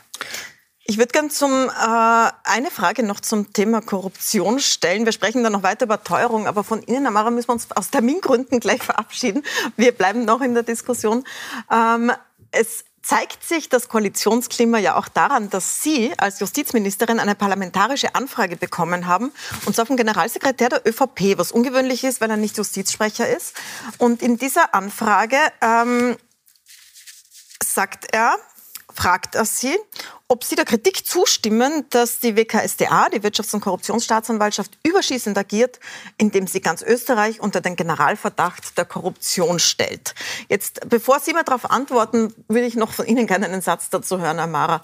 Ich würde gerne zum, äh, eine Frage noch zum Thema Korruption stellen. Wir sprechen dann noch weiter über Teuerung, aber von Ihnen, Amara, müssen wir uns aus Termingründen gleich verabschieden. Wir bleiben noch in der Diskussion. Ähm, es zeigt sich das Koalitionsklima ja auch daran, dass Sie als Justizministerin eine parlamentarische Anfrage bekommen haben, und zwar vom Generalsekretär der ÖVP, was ungewöhnlich ist, weil er nicht Justizsprecher ist. Und in dieser Anfrage ähm, sagt er, fragt er Sie, ob Sie der Kritik zustimmen, dass die WKSDA, die Wirtschafts- und Korruptionsstaatsanwaltschaft, überschießend agiert, indem sie ganz Österreich unter den Generalverdacht der Korruption stellt. Jetzt, bevor Sie mir darauf antworten, würde ich noch von Ihnen gerne einen Satz dazu hören, Amara.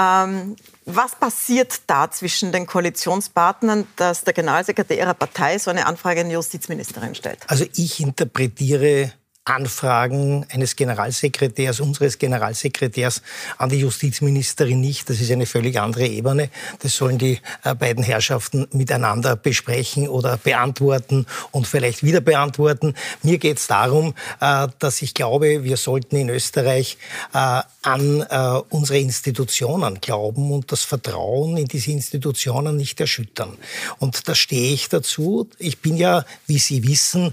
Ähm, was passiert da zwischen den Koalitionspartnern, dass der Generalsekretär Ihrer Partei so eine Anfrage an die Justizministerin stellt? Also ich interpretiere Anfragen eines Generalsekretärs, unseres Generalsekretärs an die Justizministerin nicht. Das ist eine völlig andere Ebene. Das sollen die äh, beiden Herrschaften miteinander besprechen oder beantworten und vielleicht wieder beantworten. Mir geht es darum, äh, dass ich glaube, wir sollten in Österreich äh, an unsere Institutionen glauben und das Vertrauen in diese Institutionen nicht erschüttern. Und da stehe ich dazu. Ich bin ja, wie Sie wissen,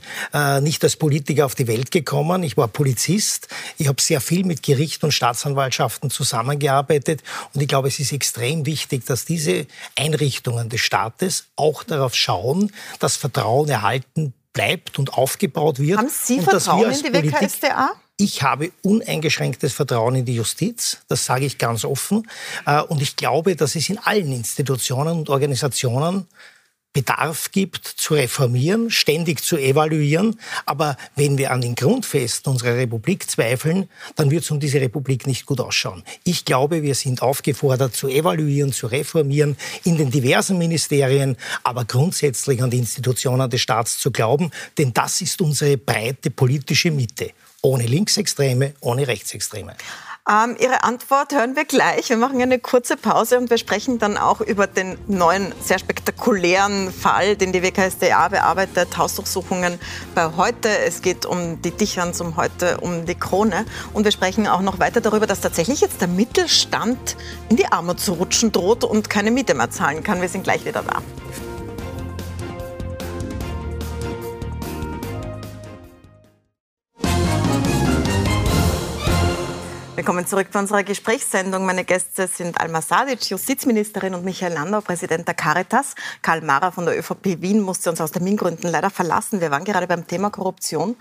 nicht als Politiker auf die Welt gekommen gekommen. Ich war Polizist. Ich habe sehr viel mit Gericht und Staatsanwaltschaften zusammengearbeitet. Und ich glaube, es ist extrem wichtig, dass diese Einrichtungen des Staates auch darauf schauen, dass Vertrauen erhalten bleibt und aufgebaut wird. Haben Sie Vertrauen in die WKSDA? Ich habe uneingeschränktes Vertrauen in die Justiz, das sage ich ganz offen. Äh, und ich glaube, dass es in allen Institutionen und Organisationen Bedarf gibt, zu reformieren, ständig zu evaluieren. Aber wenn wir an den Grundfesten unserer Republik zweifeln, dann wird es um diese Republik nicht gut ausschauen. Ich glaube, wir sind aufgefordert zu evaluieren, zu reformieren in den diversen Ministerien, aber grundsätzlich an die Institutionen des Staats zu glauben, denn das ist unsere breite politische Mitte. Ohne Linksextreme, ohne Rechtsextreme. Ähm, Ihre Antwort hören wir gleich. Wir machen eine kurze Pause und wir sprechen dann auch über den neuen, sehr spektakulären Fall, den die WKSDA bearbeitet, Hausdurchsuchungen bei heute. Es geht um die Dicherns, um heute, um die Krone. Und wir sprechen auch noch weiter darüber, dass tatsächlich jetzt der Mittelstand in die Armut zu rutschen droht und keine Miete mehr zahlen kann. Wir sind gleich wieder da. Willkommen zurück bei unserer Gesprächssendung. Meine Gäste sind Alma Sadic, Justizministerin und Michael Landau, Präsident der Caritas. Karl Mara von der ÖVP Wien musste uns aus Termingründen leider verlassen. Wir waren gerade beim Thema Korruption.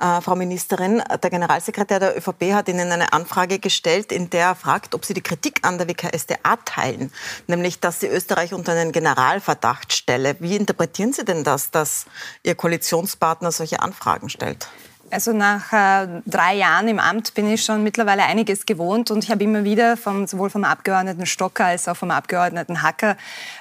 Äh, Frau Ministerin, der Generalsekretär der ÖVP hat Ihnen eine Anfrage gestellt, in der er fragt, ob Sie die Kritik an der WKSDA teilen, nämlich dass sie Österreich unter einen Generalverdacht stelle. Wie interpretieren Sie denn das, dass Ihr Koalitionspartner solche Anfragen stellt? Also nach äh, drei Jahren im Amt bin ich schon mittlerweile einiges gewohnt und ich habe immer wieder vom, sowohl vom Abgeordneten Stocker als auch vom Abgeordneten Hacker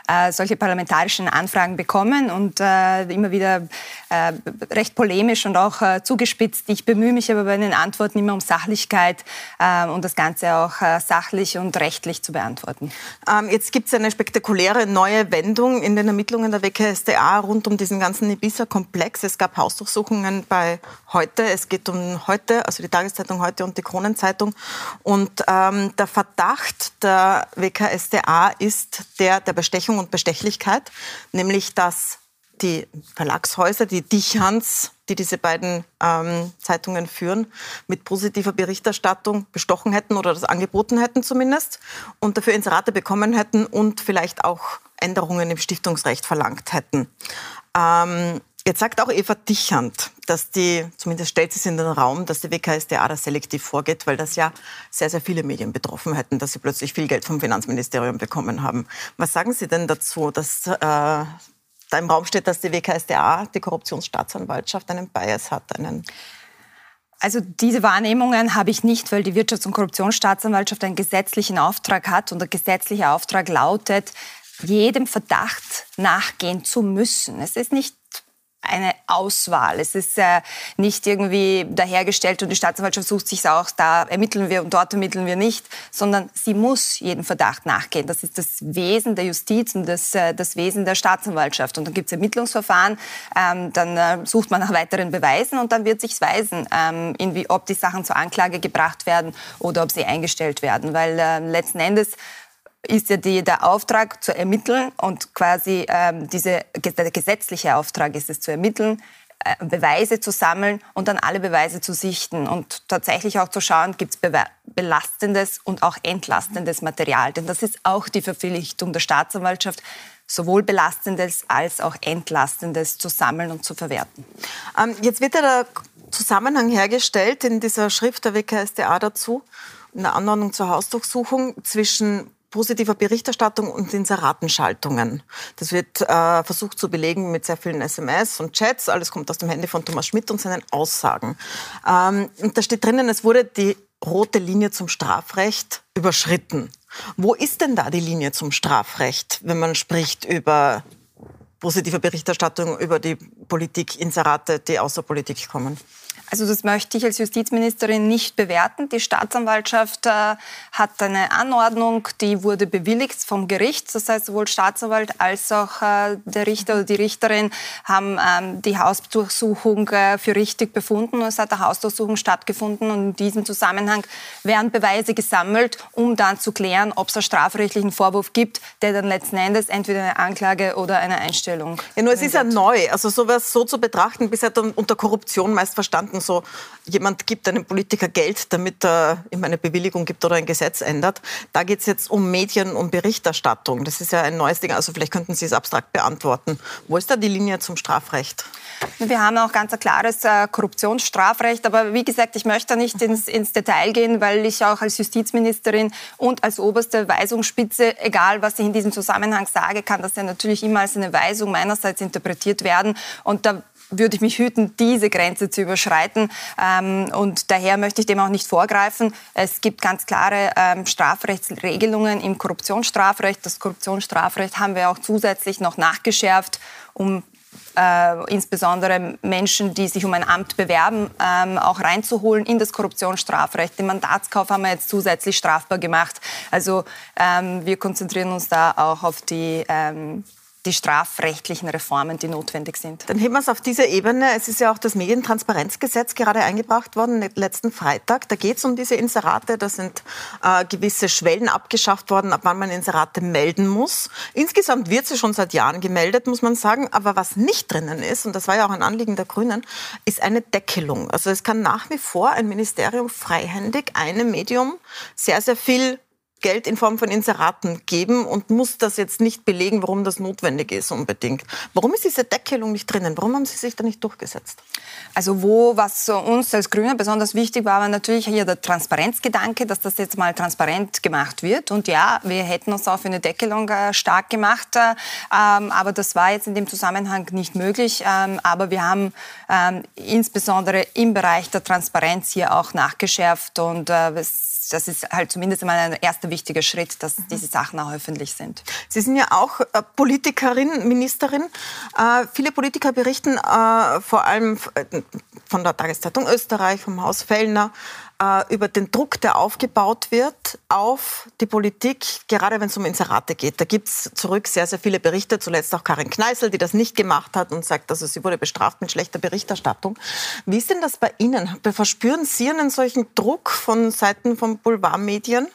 äh, solche parlamentarischen Anfragen bekommen und äh, immer wieder äh, recht polemisch und auch äh, zugespitzt. Ich bemühe mich aber bei den Antworten immer um Sachlichkeit äh, und das Ganze auch sachlich und rechtlich zu beantworten. Ähm, jetzt gibt es eine spektakuläre neue Wendung in den Ermittlungen der WKSDA rund um diesen ganzen Ibiza-Komplex. Es gab Hausdurchsuchungen bei heute heute. Es geht um heute, also die Tageszeitung heute und die Kronenzeitung. Und ähm, der Verdacht der WKSDA ist der der Bestechung und Bestechlichkeit, nämlich dass die Verlagshäuser, die Dichans, die diese beiden ähm, Zeitungen führen, mit positiver Berichterstattung bestochen hätten oder das angeboten hätten zumindest und dafür Inserate bekommen hätten und vielleicht auch Änderungen im Stiftungsrecht verlangt hätten. Ähm, Jetzt sagt auch Eva Dichand, dass die, zumindest stellt sie es in den Raum, dass die WKSDA da selektiv vorgeht, weil das ja sehr, sehr viele Medien betroffen hätten, dass sie plötzlich viel Geld vom Finanzministerium bekommen haben. Was sagen Sie denn dazu, dass äh, da im Raum steht, dass die WKSDA, die Korruptionsstaatsanwaltschaft, einen Bias hat, einen also diese Wahrnehmungen habe ich nicht, weil die Wirtschafts- und Korruptionsstaatsanwaltschaft einen gesetzlichen Auftrag hat und der gesetzliche Auftrag lautet, jedem Verdacht nachgehen zu müssen. Es ist nicht eine Auswahl. Es ist äh, nicht irgendwie dahergestellt und die Staatsanwaltschaft sucht sich auch, da ermitteln wir und dort ermitteln wir nicht, sondern sie muss jedem Verdacht nachgehen. Das ist das Wesen der Justiz und das, äh, das Wesen der Staatsanwaltschaft. Und dann gibt es Ermittlungsverfahren, ähm, dann äh, sucht man nach weiteren Beweisen und dann wird sich weisen, ähm, inwie, ob die Sachen zur Anklage gebracht werden oder ob sie eingestellt werden. Weil äh, letzten Endes ist ja die, der Auftrag zu ermitteln und quasi ähm, diese, der gesetzliche Auftrag ist es zu ermitteln, äh, Beweise zu sammeln und dann alle Beweise zu sichten und tatsächlich auch zu schauen, gibt es belastendes und auch entlastendes Material. Denn das ist auch die Verpflichtung der Staatsanwaltschaft, sowohl belastendes als auch entlastendes zu sammeln und zu verwerten. Ähm, jetzt wird ja der Zusammenhang hergestellt in dieser Schrift der WKSDA dazu, in der Anordnung zur Hausdurchsuchung zwischen positiver Berichterstattung und Inseratenschaltungen. Das wird äh, versucht zu belegen mit sehr vielen SMS und Chats. Alles kommt aus dem Handy von Thomas Schmidt und seinen Aussagen. Ähm, und da steht drinnen, es wurde die rote Linie zum Strafrecht überschritten. Wo ist denn da die Linie zum Strafrecht, wenn man spricht über positive Berichterstattung über die Politik, Inserate, die aus der Politik kommen? Also das möchte ich als Justizministerin nicht bewerten. Die Staatsanwaltschaft äh, hat eine Anordnung, die wurde bewilligt vom Gericht. Das heißt, sowohl Staatsanwalt als auch äh, der Richter oder die Richterin haben ähm, die Hausdurchsuchung äh, für richtig befunden. Es hat eine Hausdurchsuchung stattgefunden und in diesem Zusammenhang werden Beweise gesammelt, um dann zu klären, ob es einen strafrechtlichen Vorwurf gibt, der dann letzten Endes entweder eine Anklage oder eine Einstellung. Ja, nur es ist ja neu. Also sowas so zu betrachten, bisher unter Korruption meist verstanden so, jemand gibt einem Politiker Geld, damit er ihm eine Bewilligung gibt oder ein Gesetz ändert. Da geht es jetzt um Medien, um Berichterstattung. Das ist ja ein neues Ding. Also vielleicht könnten Sie es abstrakt beantworten. Wo ist da die Linie zum Strafrecht? Wir haben auch ganz ein klares äh, Korruptionsstrafrecht. Aber wie gesagt, ich möchte nicht ins, ins Detail gehen, weil ich auch als Justizministerin und als oberste Weisungsspitze, egal was ich in diesem Zusammenhang sage, kann das ja natürlich immer als eine Weisung meinerseits interpretiert werden. Und da würde ich mich hüten, diese Grenze zu überschreiten. Ähm, und daher möchte ich dem auch nicht vorgreifen. Es gibt ganz klare ähm, Strafrechtsregelungen im Korruptionsstrafrecht. Das Korruptionsstrafrecht haben wir auch zusätzlich noch nachgeschärft, um äh, insbesondere Menschen, die sich um ein Amt bewerben, ähm, auch reinzuholen in das Korruptionsstrafrecht. Den Mandatskauf haben wir jetzt zusätzlich strafbar gemacht. Also ähm, wir konzentrieren uns da auch auf die ähm, die strafrechtlichen Reformen, die notwendig sind. Dann heben wir es auf diese Ebene. Es ist ja auch das Medientransparenzgesetz gerade eingebracht worden, letzten Freitag. Da geht es um diese Inserate. Da sind äh, gewisse Schwellen abgeschafft worden, ab wann man Inserate melden muss. Insgesamt wird sie schon seit Jahren gemeldet, muss man sagen. Aber was nicht drinnen ist, und das war ja auch ein Anliegen der Grünen, ist eine Deckelung. Also es kann nach wie vor ein Ministerium freihändig einem Medium sehr, sehr viel Geld in Form von Inseraten geben und muss das jetzt nicht belegen, warum das notwendig ist unbedingt. Warum ist diese Deckelung nicht drinnen? Warum haben Sie sich da nicht durchgesetzt? Also wo, was uns als Grüne besonders wichtig war, war natürlich hier der Transparenzgedanke, dass das jetzt mal transparent gemacht wird. Und ja, wir hätten uns auch für eine Deckelung äh, stark gemacht, äh, ähm, aber das war jetzt in dem Zusammenhang nicht möglich. Ähm, aber wir haben ähm, insbesondere im Bereich der Transparenz hier auch nachgeschärft und äh, das ist halt zumindest einmal ein erster wichtiger Schritt, dass mhm. diese Sachen auch öffentlich sind. Sie sind ja auch äh, Politikerin, Ministerin. Äh, viele Politiker berichten äh, vor allem äh, von der Tageszeitung Österreich, vom Haus Fellner, äh, über den Druck, der aufgebaut wird auf die Politik, gerade wenn es um Inserate geht. Da gibt es zurück sehr, sehr viele Berichte, zuletzt auch Karin Kneißl, die das nicht gemacht hat und sagt, also sie wurde bestraft mit schlechter Berichterstattung. Wie ist denn das bei Ihnen? Verspüren Sie einen solchen Druck von Seiten von Boulevardmedien?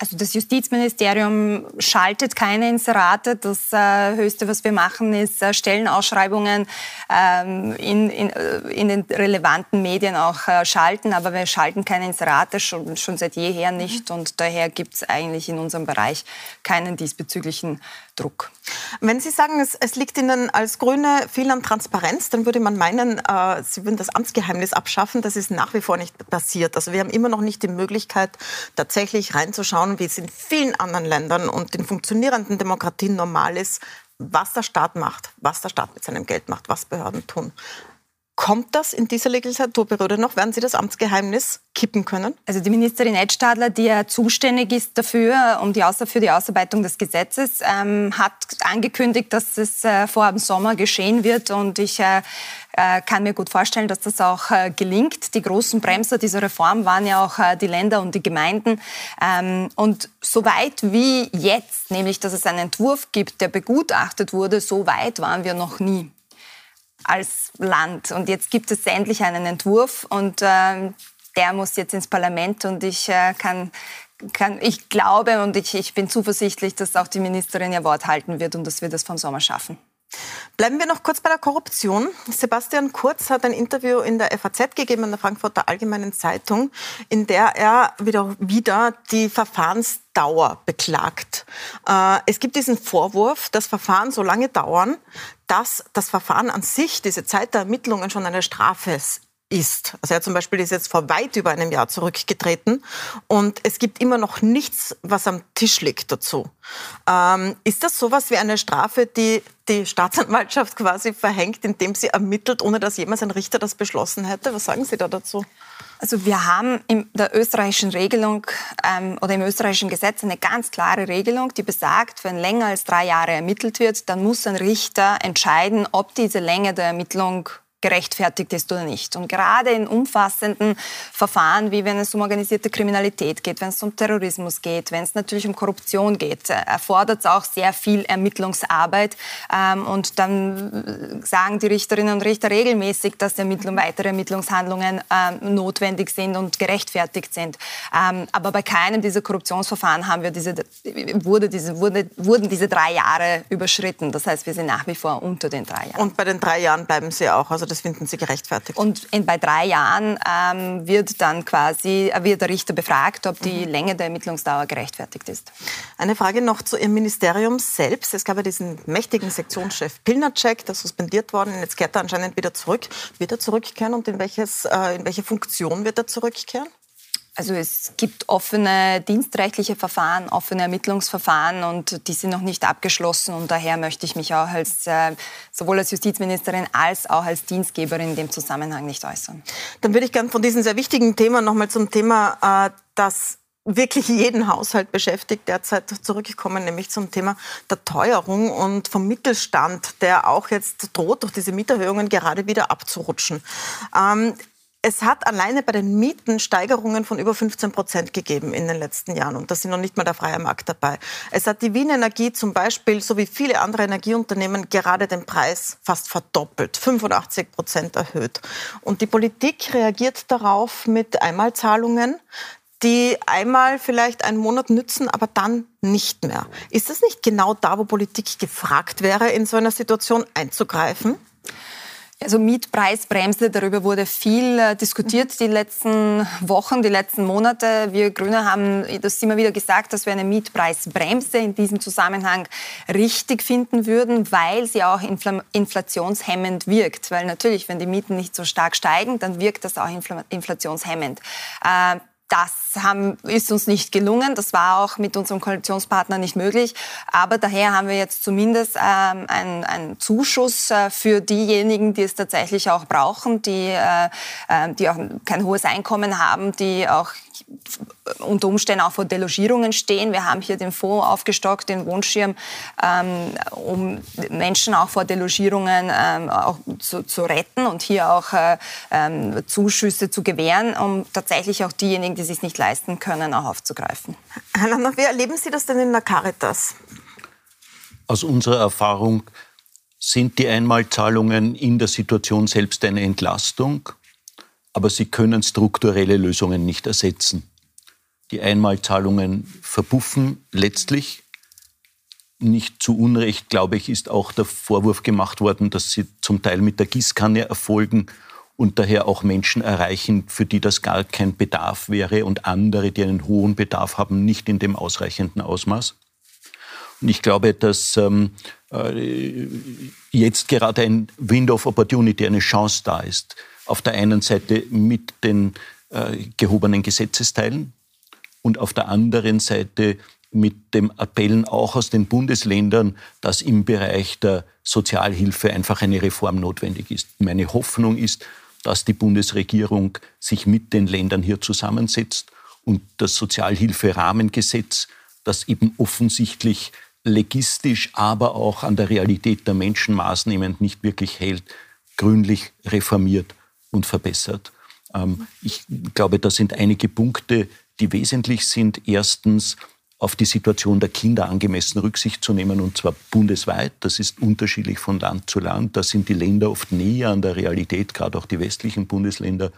Also das Justizministerium schaltet keine Inserate. Das äh, Höchste, was wir machen, ist äh, Stellenausschreibungen ähm, in, in, äh, in, den relevanten Medien auch äh, schalten. Aber wir schalten keine Inserate, schon, schon seit jeher nicht. Und daher gibt es eigentlich in unserem Bereich keinen diesbezüglichen Druck. Wenn Sie sagen, es, es, liegt Ihnen als Grüne viel an Transparenz, dann würde man meinen, äh, Sie würden das Amtsgeheimnis abschaffen. Das ist nach wie vor nicht passiert. Also wir haben immer noch nicht die Möglichkeit, tatsächlich reinzuschauen, wie es in vielen anderen Ländern und in funktionierenden Demokratien normal ist, was der Staat macht, was der Staat mit seinem Geld macht, was Behörden tun. Kommt das in dieser Legislaturperiode noch? Werden Sie das Amtsgeheimnis kippen können? Also die Ministerin Edstadler, die ja zuständig ist dafür, um die Außer für die Ausarbeitung des Gesetzes, ähm, hat angekündigt, dass es äh, vor dem Sommer geschehen wird. Und ich äh, äh, kann mir gut vorstellen, dass das auch äh, gelingt. Die großen Bremser dieser Reform waren ja auch äh, die Länder und die Gemeinden. Ähm, und so weit wie jetzt, nämlich dass es einen Entwurf gibt, der begutachtet wurde, so weit waren wir noch nie als Land. Und jetzt gibt es endlich einen Entwurf und äh, der muss jetzt ins Parlament und ich äh, kann, kann, ich glaube und ich, ich bin zuversichtlich, dass auch die Ministerin ihr Wort halten wird und dass wir das vom Sommer schaffen. Bleiben wir noch kurz bei der Korruption. Sebastian Kurz hat ein Interview in der FAZ gegeben, in der Frankfurter Allgemeinen Zeitung, in der er wieder, wieder die Verfahrensdauer beklagt. Äh, es gibt diesen Vorwurf, dass Verfahren so lange dauern, dass das Verfahren an sich, diese Zeit der Ermittlungen schon eine Strafe ist. Also er zum Beispiel ist jetzt vor weit über einem Jahr zurückgetreten und es gibt immer noch nichts, was am Tisch liegt dazu. Ähm, ist das sowas wie eine Strafe, die die Staatsanwaltschaft quasi verhängt, indem sie ermittelt, ohne dass jemals ein Richter das beschlossen hätte? Was sagen Sie da dazu? Also wir haben in der österreichischen Regelung ähm, oder im österreichischen Gesetz eine ganz klare Regelung, die besagt, wenn länger als drei Jahre ermittelt wird, dann muss ein Richter entscheiden, ob diese Länge der Ermittlung gerechtfertigt ist oder nicht. Und gerade in umfassenden Verfahren, wie wenn es um organisierte Kriminalität geht, wenn es um Terrorismus geht, wenn es natürlich um Korruption geht, äh, erfordert es auch sehr viel Ermittlungsarbeit. Ähm, und dann sagen die Richterinnen und Richter regelmäßig, dass Ermittlung, weitere Ermittlungshandlungen ähm, notwendig sind und gerechtfertigt sind. Ähm, aber bei keinem dieser Korruptionsverfahren haben wir diese, wurde diese, wurde, wurden diese drei Jahre überschritten. Das heißt, wir sind nach wie vor unter den drei Jahren. Und bei den drei Jahren bleiben Sie auch. Also das finden Sie gerechtfertigt. Und in, bei drei Jahren ähm, wird dann quasi äh, wird der Richter befragt, ob die mhm. Länge der Ermittlungsdauer gerechtfertigt ist. Eine Frage noch zu Ihrem Ministerium selbst. Es gab ja diesen mächtigen Sektionschef Pilnacek, der suspendiert worden. Jetzt kehrt er anscheinend wieder zurück. Wird er zurückkehren und in, welches, äh, in welche Funktion wird er zurückkehren? Also es gibt offene dienstrechtliche Verfahren, offene Ermittlungsverfahren und die sind noch nicht abgeschlossen und daher möchte ich mich auch als äh, sowohl als Justizministerin als auch als Dienstgeberin in dem Zusammenhang nicht äußern. Dann würde ich gerne von diesem sehr wichtigen Thema nochmal zum Thema, äh, das wirklich jeden Haushalt beschäftigt, derzeit zurückgekommen, nämlich zum Thema der Teuerung und vom Mittelstand, der auch jetzt droht, durch diese Mieterhöhungen gerade wieder abzurutschen. Ähm, es hat alleine bei den Mieten Steigerungen von über 15 Prozent gegeben in den letzten Jahren. Und da sind noch nicht mal der freie Markt dabei. Es hat die Wien Energie zum Beispiel, so wie viele andere Energieunternehmen, gerade den Preis fast verdoppelt, 85 Prozent erhöht. Und die Politik reagiert darauf mit Einmalzahlungen, die einmal vielleicht einen Monat nützen, aber dann nicht mehr. Ist das nicht genau da, wo Politik gefragt wäre, in so einer Situation einzugreifen? Also Mietpreisbremse, darüber wurde viel äh, diskutiert die letzten Wochen, die letzten Monate. Wir Grüne haben das immer wieder gesagt, dass wir eine Mietpreisbremse in diesem Zusammenhang richtig finden würden, weil sie auch inflationshemmend wirkt. Weil natürlich, wenn die Mieten nicht so stark steigen, dann wirkt das auch inflationshemmend. Das haben, ist uns nicht gelungen. Das war auch mit unserem Koalitionspartner nicht möglich. Aber daher haben wir jetzt zumindest ähm, einen, einen Zuschuss äh, für diejenigen, die es tatsächlich auch brauchen, die, äh, äh die auch kein hohes Einkommen haben, die auch unter Umständen auch vor Delogierungen stehen. Wir haben hier den Fonds aufgestockt, den Wohnschirm, ähm, um Menschen auch vor Delogierungen ähm, auch zu, zu, retten und hier auch äh, ähm, Zuschüsse zu gewähren, um tatsächlich auch diejenigen, die es sich nicht leisten können, auch aufzugreifen. Herr Landner, wie erleben Sie das denn in der Caritas? Aus unserer Erfahrung sind die Einmalzahlungen in der Situation selbst eine Entlastung aber sie können strukturelle Lösungen nicht ersetzen. Die Einmalzahlungen verpuffen letztlich. Nicht zu Unrecht, glaube ich, ist auch der Vorwurf gemacht worden, dass sie zum Teil mit der Gießkanne erfolgen und daher auch Menschen erreichen, für die das gar kein Bedarf wäre und andere, die einen hohen Bedarf haben, nicht in dem ausreichenden Ausmaß. Und ich glaube, dass ähm, äh, jetzt gerade ein Window of Opportunity, eine Chance da ist, auf der einen Seite mit den äh, gehobenen Gesetzesteilen und auf der anderen Seite mit dem Appellen auch aus den Bundesländern, dass im Bereich der Sozialhilfe einfach eine Reform notwendig ist. Meine Hoffnung ist, dass die Bundesregierung sich mit den Ländern hier zusammensetzt und das Sozialhilferahmengesetz, das eben offensichtlich legistisch, aber auch an der Realität der Menschen maßnehmend nicht wirklich hält, gründlich reformiert und verbessert. Ähm, ich glaube, da sind einige Punkte, die wesentlich sind. Erstens, auf die Situation der Kinder angemessen Rücksicht zu nehmen, und zwar bundesweit. Das ist unterschiedlich von Land zu Land. Da sind die Länder oft näher an der Realität, gerade auch die westlichen Bundesländer,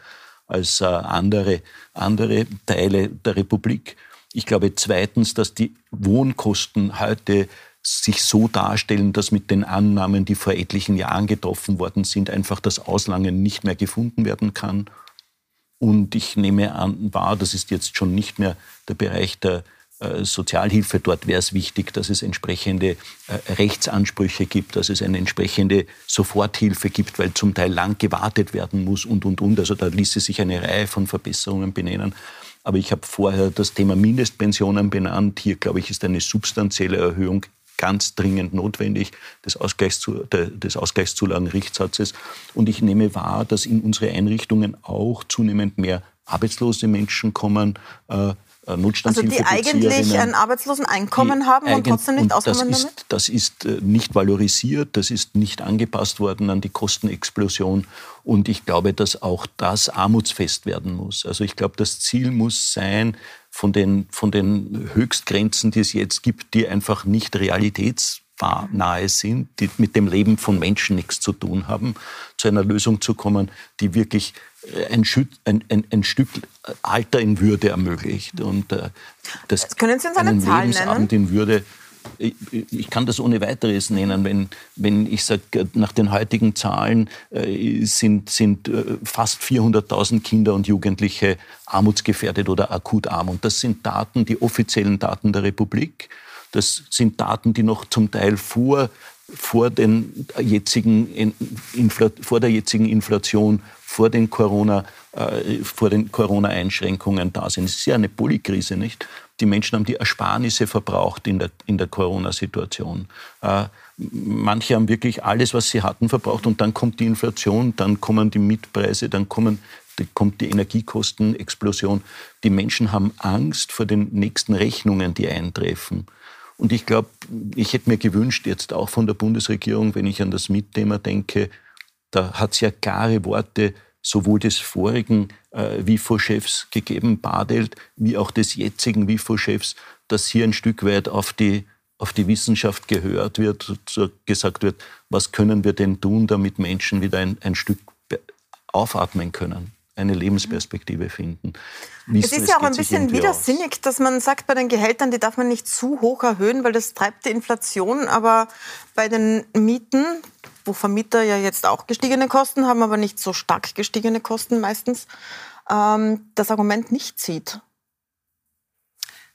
als äh, andere, andere Teile der Republik. Ich glaube zweitens, dass die Wohnkosten heute sich so darstellen, dass mit den Annahmen, die vor etlichen Jahren getroffen worden sind, einfach das Auslangen nicht mehr gefunden werden kann. Und ich nehme an, wahr, das ist jetzt schon nicht mehr der Bereich der äh, Sozialhilfe. Dort wäre es wichtig, dass es entsprechende äh, Rechtsansprüche gibt, dass es eine entsprechende Soforthilfe gibt, weil zum Teil lang gewartet werden muss und, und, und. Also da ließe sich eine Reihe von Verbesserungen benennen. Aber ich habe vorher das Thema Mindestpensionen benannt. Hier, glaube ich, ist eine substanzielle Erhöhung ganz dringend notwendig, des, Ausgleichszu des Ausgleichszulagenrichtsatzes. Und ich nehme wahr, dass in unsere Einrichtungen auch zunehmend mehr arbeitslose Menschen kommen, äh, also die eigentlich ein Arbeitsloseneinkommen haben und trotzdem nicht auskommen das ist, Das ist äh, nicht valorisiert, das ist nicht angepasst worden an die Kostenexplosion. Und ich glaube, dass auch das armutsfest werden muss. Also ich glaube, das Ziel muss sein, von den, von den Höchstgrenzen, die es jetzt gibt, die einfach nicht realitätsnahe sind, die mit dem Leben von Menschen nichts zu tun haben, zu einer Lösung zu kommen, die wirklich ein, ein, ein, ein Stück Alter in Würde ermöglicht. Und äh, das Können Sie uns eine Zahl Lebensabend nennen? in Würde ich kann das ohne weiteres nennen, wenn, wenn ich sage, nach den heutigen Zahlen äh, sind, sind äh, fast 400.000 Kinder und Jugendliche armutsgefährdet oder akut arm. Und das sind Daten, die offiziellen Daten der Republik. Das sind Daten, die noch zum Teil vor, vor, den jetzigen, vor der jetzigen Inflation, vor den Corona, äh, vor den Corona-Einschränkungen da sind. Es ist ja eine Polykrise, nicht? Die Menschen haben die Ersparnisse verbraucht in der, in der Corona-Situation. Äh, manche haben wirklich alles, was sie hatten, verbraucht und dann kommt die Inflation, dann kommen die Mietpreise, dann kommen, kommt die Energiekostenexplosion. Die Menschen haben Angst vor den nächsten Rechnungen, die eintreffen. Und ich glaube, ich hätte mir gewünscht, jetzt auch von der Bundesregierung, wenn ich an das Mietthema denke, da hat es ja klare Worte sowohl des vorigen äh, WIFO-Chefs gegeben, Badelt, wie auch des jetzigen WIFO-Chefs, dass hier ein Stück weit auf die, auf die Wissenschaft gehört wird, gesagt wird, was können wir denn tun, damit Menschen wieder ein, ein Stück aufatmen können eine Lebensperspektive finden. Wissen, es ist ja auch ein bisschen widersinnig, aus. dass man sagt, bei den Gehältern, die darf man nicht zu hoch erhöhen, weil das treibt die Inflation. Aber bei den Mieten, wo Vermieter ja jetzt auch gestiegene Kosten haben, aber nicht so stark gestiegene Kosten meistens, ähm, das Argument nicht zieht.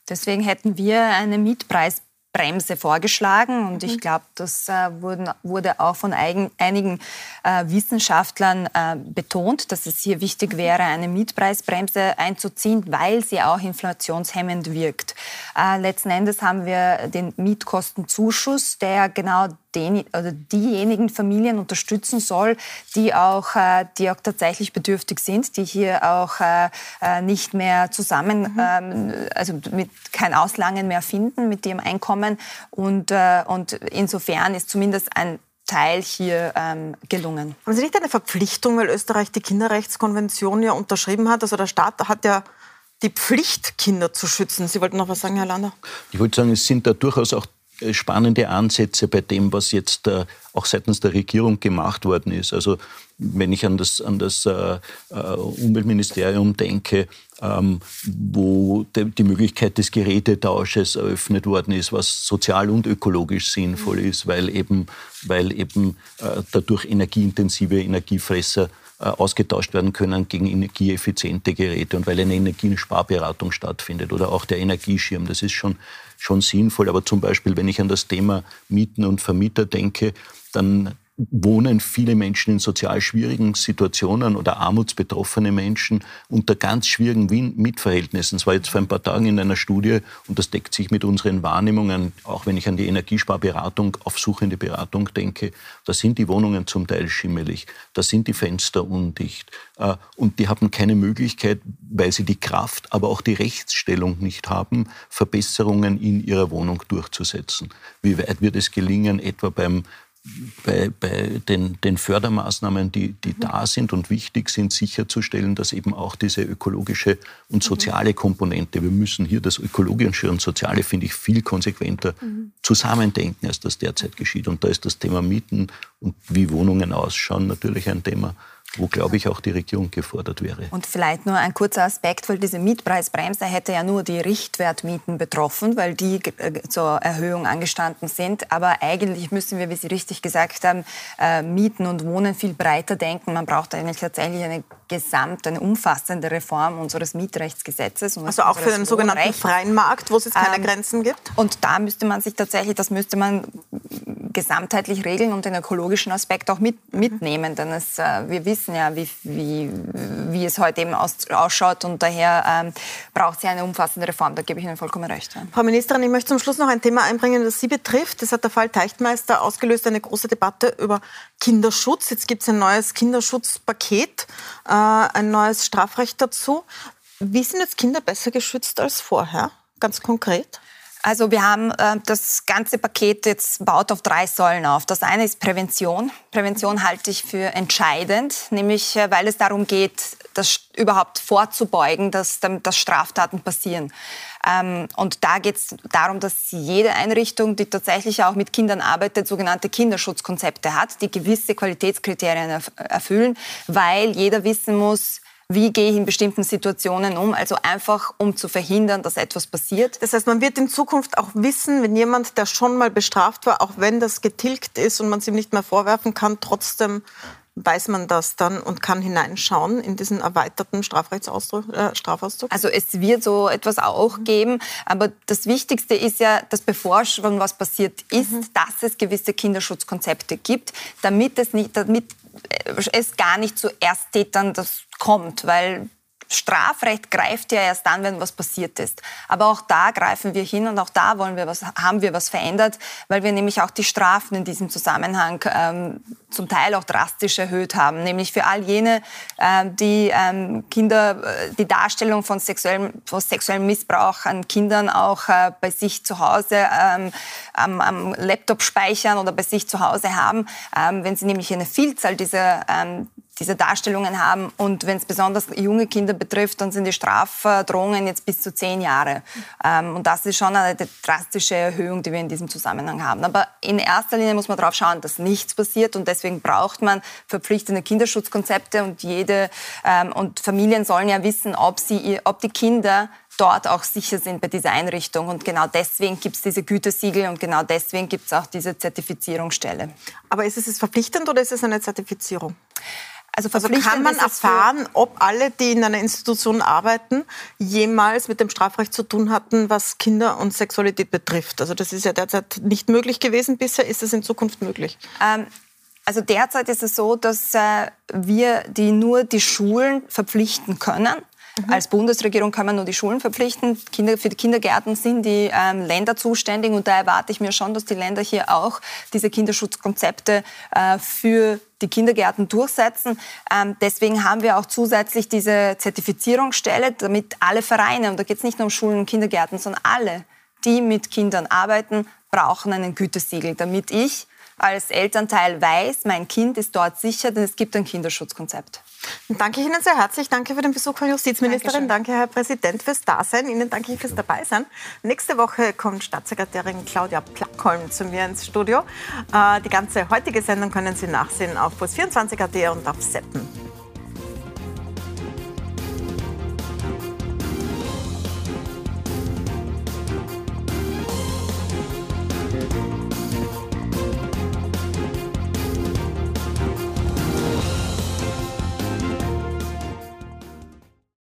Deswegen hätten wir eine Mietpreis Bremse vorgeschlagen. Und ich mhm. glaube, das äh, wurden, wurde auch von eigen, einigen äh, Wissenschaftlern äh, betont, dass es hier wichtig wäre, eine Mietpreisbremse einzuziehen, weil sie auch inflationshemmend wirkt. Äh, letzten Endes haben wir den Mietkostenzuschuss, der genau den, oder diejenigen Familien unterstützen soll, die auch, äh, die auch tatsächlich bedürftig sind, die hier auch äh nicht mehr zusammen, mhm. ähm, also mit kein Auslangen mehr finden mit ihrem Einkommen. Und, äh, und insofern ist zumindest ein Teil hier ähm, gelungen. Haben Sie nicht eine Verpflichtung, weil Österreich die Kinderrechtskonvention ja unterschrieben hat? Also der Staat hat ja die Pflicht, Kinder zu schützen. Sie wollten noch was sagen, Herr Lander? Ich wollte sagen, es sind da durchaus auch spannende Ansätze bei dem, was jetzt äh, auch seitens der Regierung gemacht worden ist. Also wenn ich an das, an das äh, äh Umweltministerium denke, ähm, wo die Möglichkeit des Gerätetausches eröffnet worden ist, was sozial und ökologisch sinnvoll ist, weil eben, weil eben äh, dadurch energieintensive Energiefresser äh, ausgetauscht werden können gegen energieeffiziente Geräte und weil eine Energiesparberatung stattfindet oder auch der Energieschirm. Das ist schon, schon sinnvoll. Aber zum Beispiel, wenn ich an das Thema Mieten und Vermieter denke, dann wohnen viele Menschen in sozial schwierigen Situationen oder armutsbetroffene Menschen unter ganz schwierigen Mietverhältnissen. Das war jetzt vor ein paar Tagen in einer Studie und das deckt sich mit unseren Wahrnehmungen, auch wenn ich an die Energiesparberatung, aufsuchende Beratung denke. Da sind die Wohnungen zum Teil schimmelig, da sind die Fenster undicht äh, und die haben keine Möglichkeit, weil sie die Kraft, aber auch die Rechtsstellung nicht haben, Verbesserungen in ihrer Wohnung durchzusetzen. Wie weit wird es gelingen, etwa beim bei, bei den, den, Fördermaßnahmen, die, die mhm. da sind und wichtig sind, sicherzustellen, dass eben auch diese ökologische und mhm. soziale Komponente, wir müssen hier das ökologische und soziale, finde ich, viel konsequenter mhm. zusammendenken, als das derzeit geschieht. Und da ist das Thema Mieten und wie Wohnungen ausschauen natürlich ein Thema, wo, glaube ich, auch die Regierung gefordert wäre. Und vielleicht nur ein kurzer Aspekt, weil diese Mietpreisbremse hätte ja nur die Richtwertmieten betroffen, weil die äh, zur Erhöhung angestanden sind. Aber eigentlich müssen wir, wie Sie richtig gesagt haben, äh, Mieten und Wohnen viel breiter denken. Man braucht eigentlich tatsächlich eine gesamt, eine umfassende Reform unseres Mietrechtsgesetzes. also auch für den sogenannten freien Markt, wo es keine ähm, Grenzen gibt? Und da müsste man sich tatsächlich, das müsste man gesamtheitlich regeln und den ökologischen Aspekt auch mit, mitnehmen. Denn es, äh, wir wissen ja, wie, wie, wie es heute eben aus, ausschaut und daher ähm, braucht ja eine umfassende Reform. Da gebe ich Ihnen vollkommen recht. Ja. Frau Ministerin, ich möchte zum Schluss noch ein Thema einbringen, das Sie betrifft. Das hat der Fall Teichtmeister ausgelöst, eine große Debatte über Kinderschutz. Jetzt gibt es ein neues Kinderschutzpaket, äh, ein neues Strafrecht dazu. Wie sind jetzt Kinder besser geschützt als vorher? Ganz konkret? Also wir haben äh, das ganze Paket jetzt baut auf drei Säulen auf. Das eine ist Prävention. Prävention halte ich für entscheidend, nämlich äh, weil es darum geht, das überhaupt vorzubeugen, dass, dass Straftaten passieren. Ähm, und da geht es darum, dass jede Einrichtung, die tatsächlich auch mit Kindern arbeitet, sogenannte Kinderschutzkonzepte hat, die gewisse Qualitätskriterien erfüllen, weil jeder wissen muss, wie gehe ich in bestimmten Situationen um. Also einfach, um zu verhindern, dass etwas passiert. Das heißt, man wird in Zukunft auch wissen, wenn jemand, der schon mal bestraft war, auch wenn das getilgt ist und man es ihm nicht mehr vorwerfen kann, trotzdem weiß man das dann und kann hineinschauen in diesen erweiterten Strafrechtsausdruck, äh, Strafauszug? Also es wird so etwas auch geben, aber das Wichtigste ist ja, dass bevor schon was passiert ist, mhm. dass es gewisse Kinderschutzkonzepte gibt, damit es nicht, damit es gar nicht zu Ersttätern das kommt, weil Strafrecht greift ja erst dann, wenn was passiert ist. Aber auch da greifen wir hin und auch da wollen wir was, haben wir was verändert, weil wir nämlich auch die Strafen in diesem Zusammenhang ähm, zum Teil auch drastisch erhöht haben. Nämlich für all jene, ähm, die ähm, Kinder, äh, die Darstellung von sexuellem, von sexuellem Missbrauch an Kindern auch äh, bei sich zu Hause ähm, am, am, Laptop speichern oder bei sich zu Hause haben. Ähm, wenn sie nämlich eine Vielzahl dieser ähm, diese Darstellungen haben. Und wenn es besonders junge Kinder betrifft, dann sind die Strafdrohungen jetzt bis zu zehn Jahre. Ähm, und das ist schon eine drastische Erhöhung, die wir in diesem Zusammenhang haben. Aber in erster Linie muss man darauf schauen, dass nichts passiert. Und deswegen braucht man verpflichtende Kinderschutzkonzepte. Und jede ähm, und Familien sollen ja wissen, ob, sie, ob die Kinder dort auch sicher sind bei dieser Einrichtung. Und genau deswegen gibt es diese Gütesiegel und genau deswegen gibt es auch diese Zertifizierungsstelle. Aber ist es verpflichtend oder ist es eine Zertifizierung? Also, also kann man erfahren, ob alle, die in einer Institution arbeiten, jemals mit dem Strafrecht zu tun hatten, was Kinder und Sexualität betrifft. Also das ist ja derzeit nicht möglich gewesen bisher. Ist es in Zukunft möglich? Ähm, also derzeit ist es so, dass äh, wir die nur die Schulen verpflichten können. Mhm. Als Bundesregierung kann man nur die Schulen verpflichten. Kinder, für die Kindergärten sind die ähm, Länder zuständig und da erwarte ich mir schon, dass die Länder hier auch diese Kinderschutzkonzepte äh, für die Kindergärten durchsetzen. Ähm, deswegen haben wir auch zusätzlich diese Zertifizierungsstelle, damit alle Vereine, und da geht es nicht nur um Schulen und Kindergärten, sondern alle, die mit Kindern arbeiten, brauchen einen Gütesiegel, damit ich als Elternteil weiß, mein Kind ist dort sicher, denn es gibt ein Kinderschutzkonzept. Dann danke ich Ihnen sehr herzlich. Danke für den Besuch, Frau Justizministerin. Dankeschön. Danke, Herr Präsident, fürs Dasein. Ihnen danke ich fürs Dabeisein. Nächste Woche kommt Staatssekretärin Claudia Plackholm zu mir ins Studio. Äh, die ganze heutige Sendung können Sie nachsehen auf Puls24.at und auf Seppen.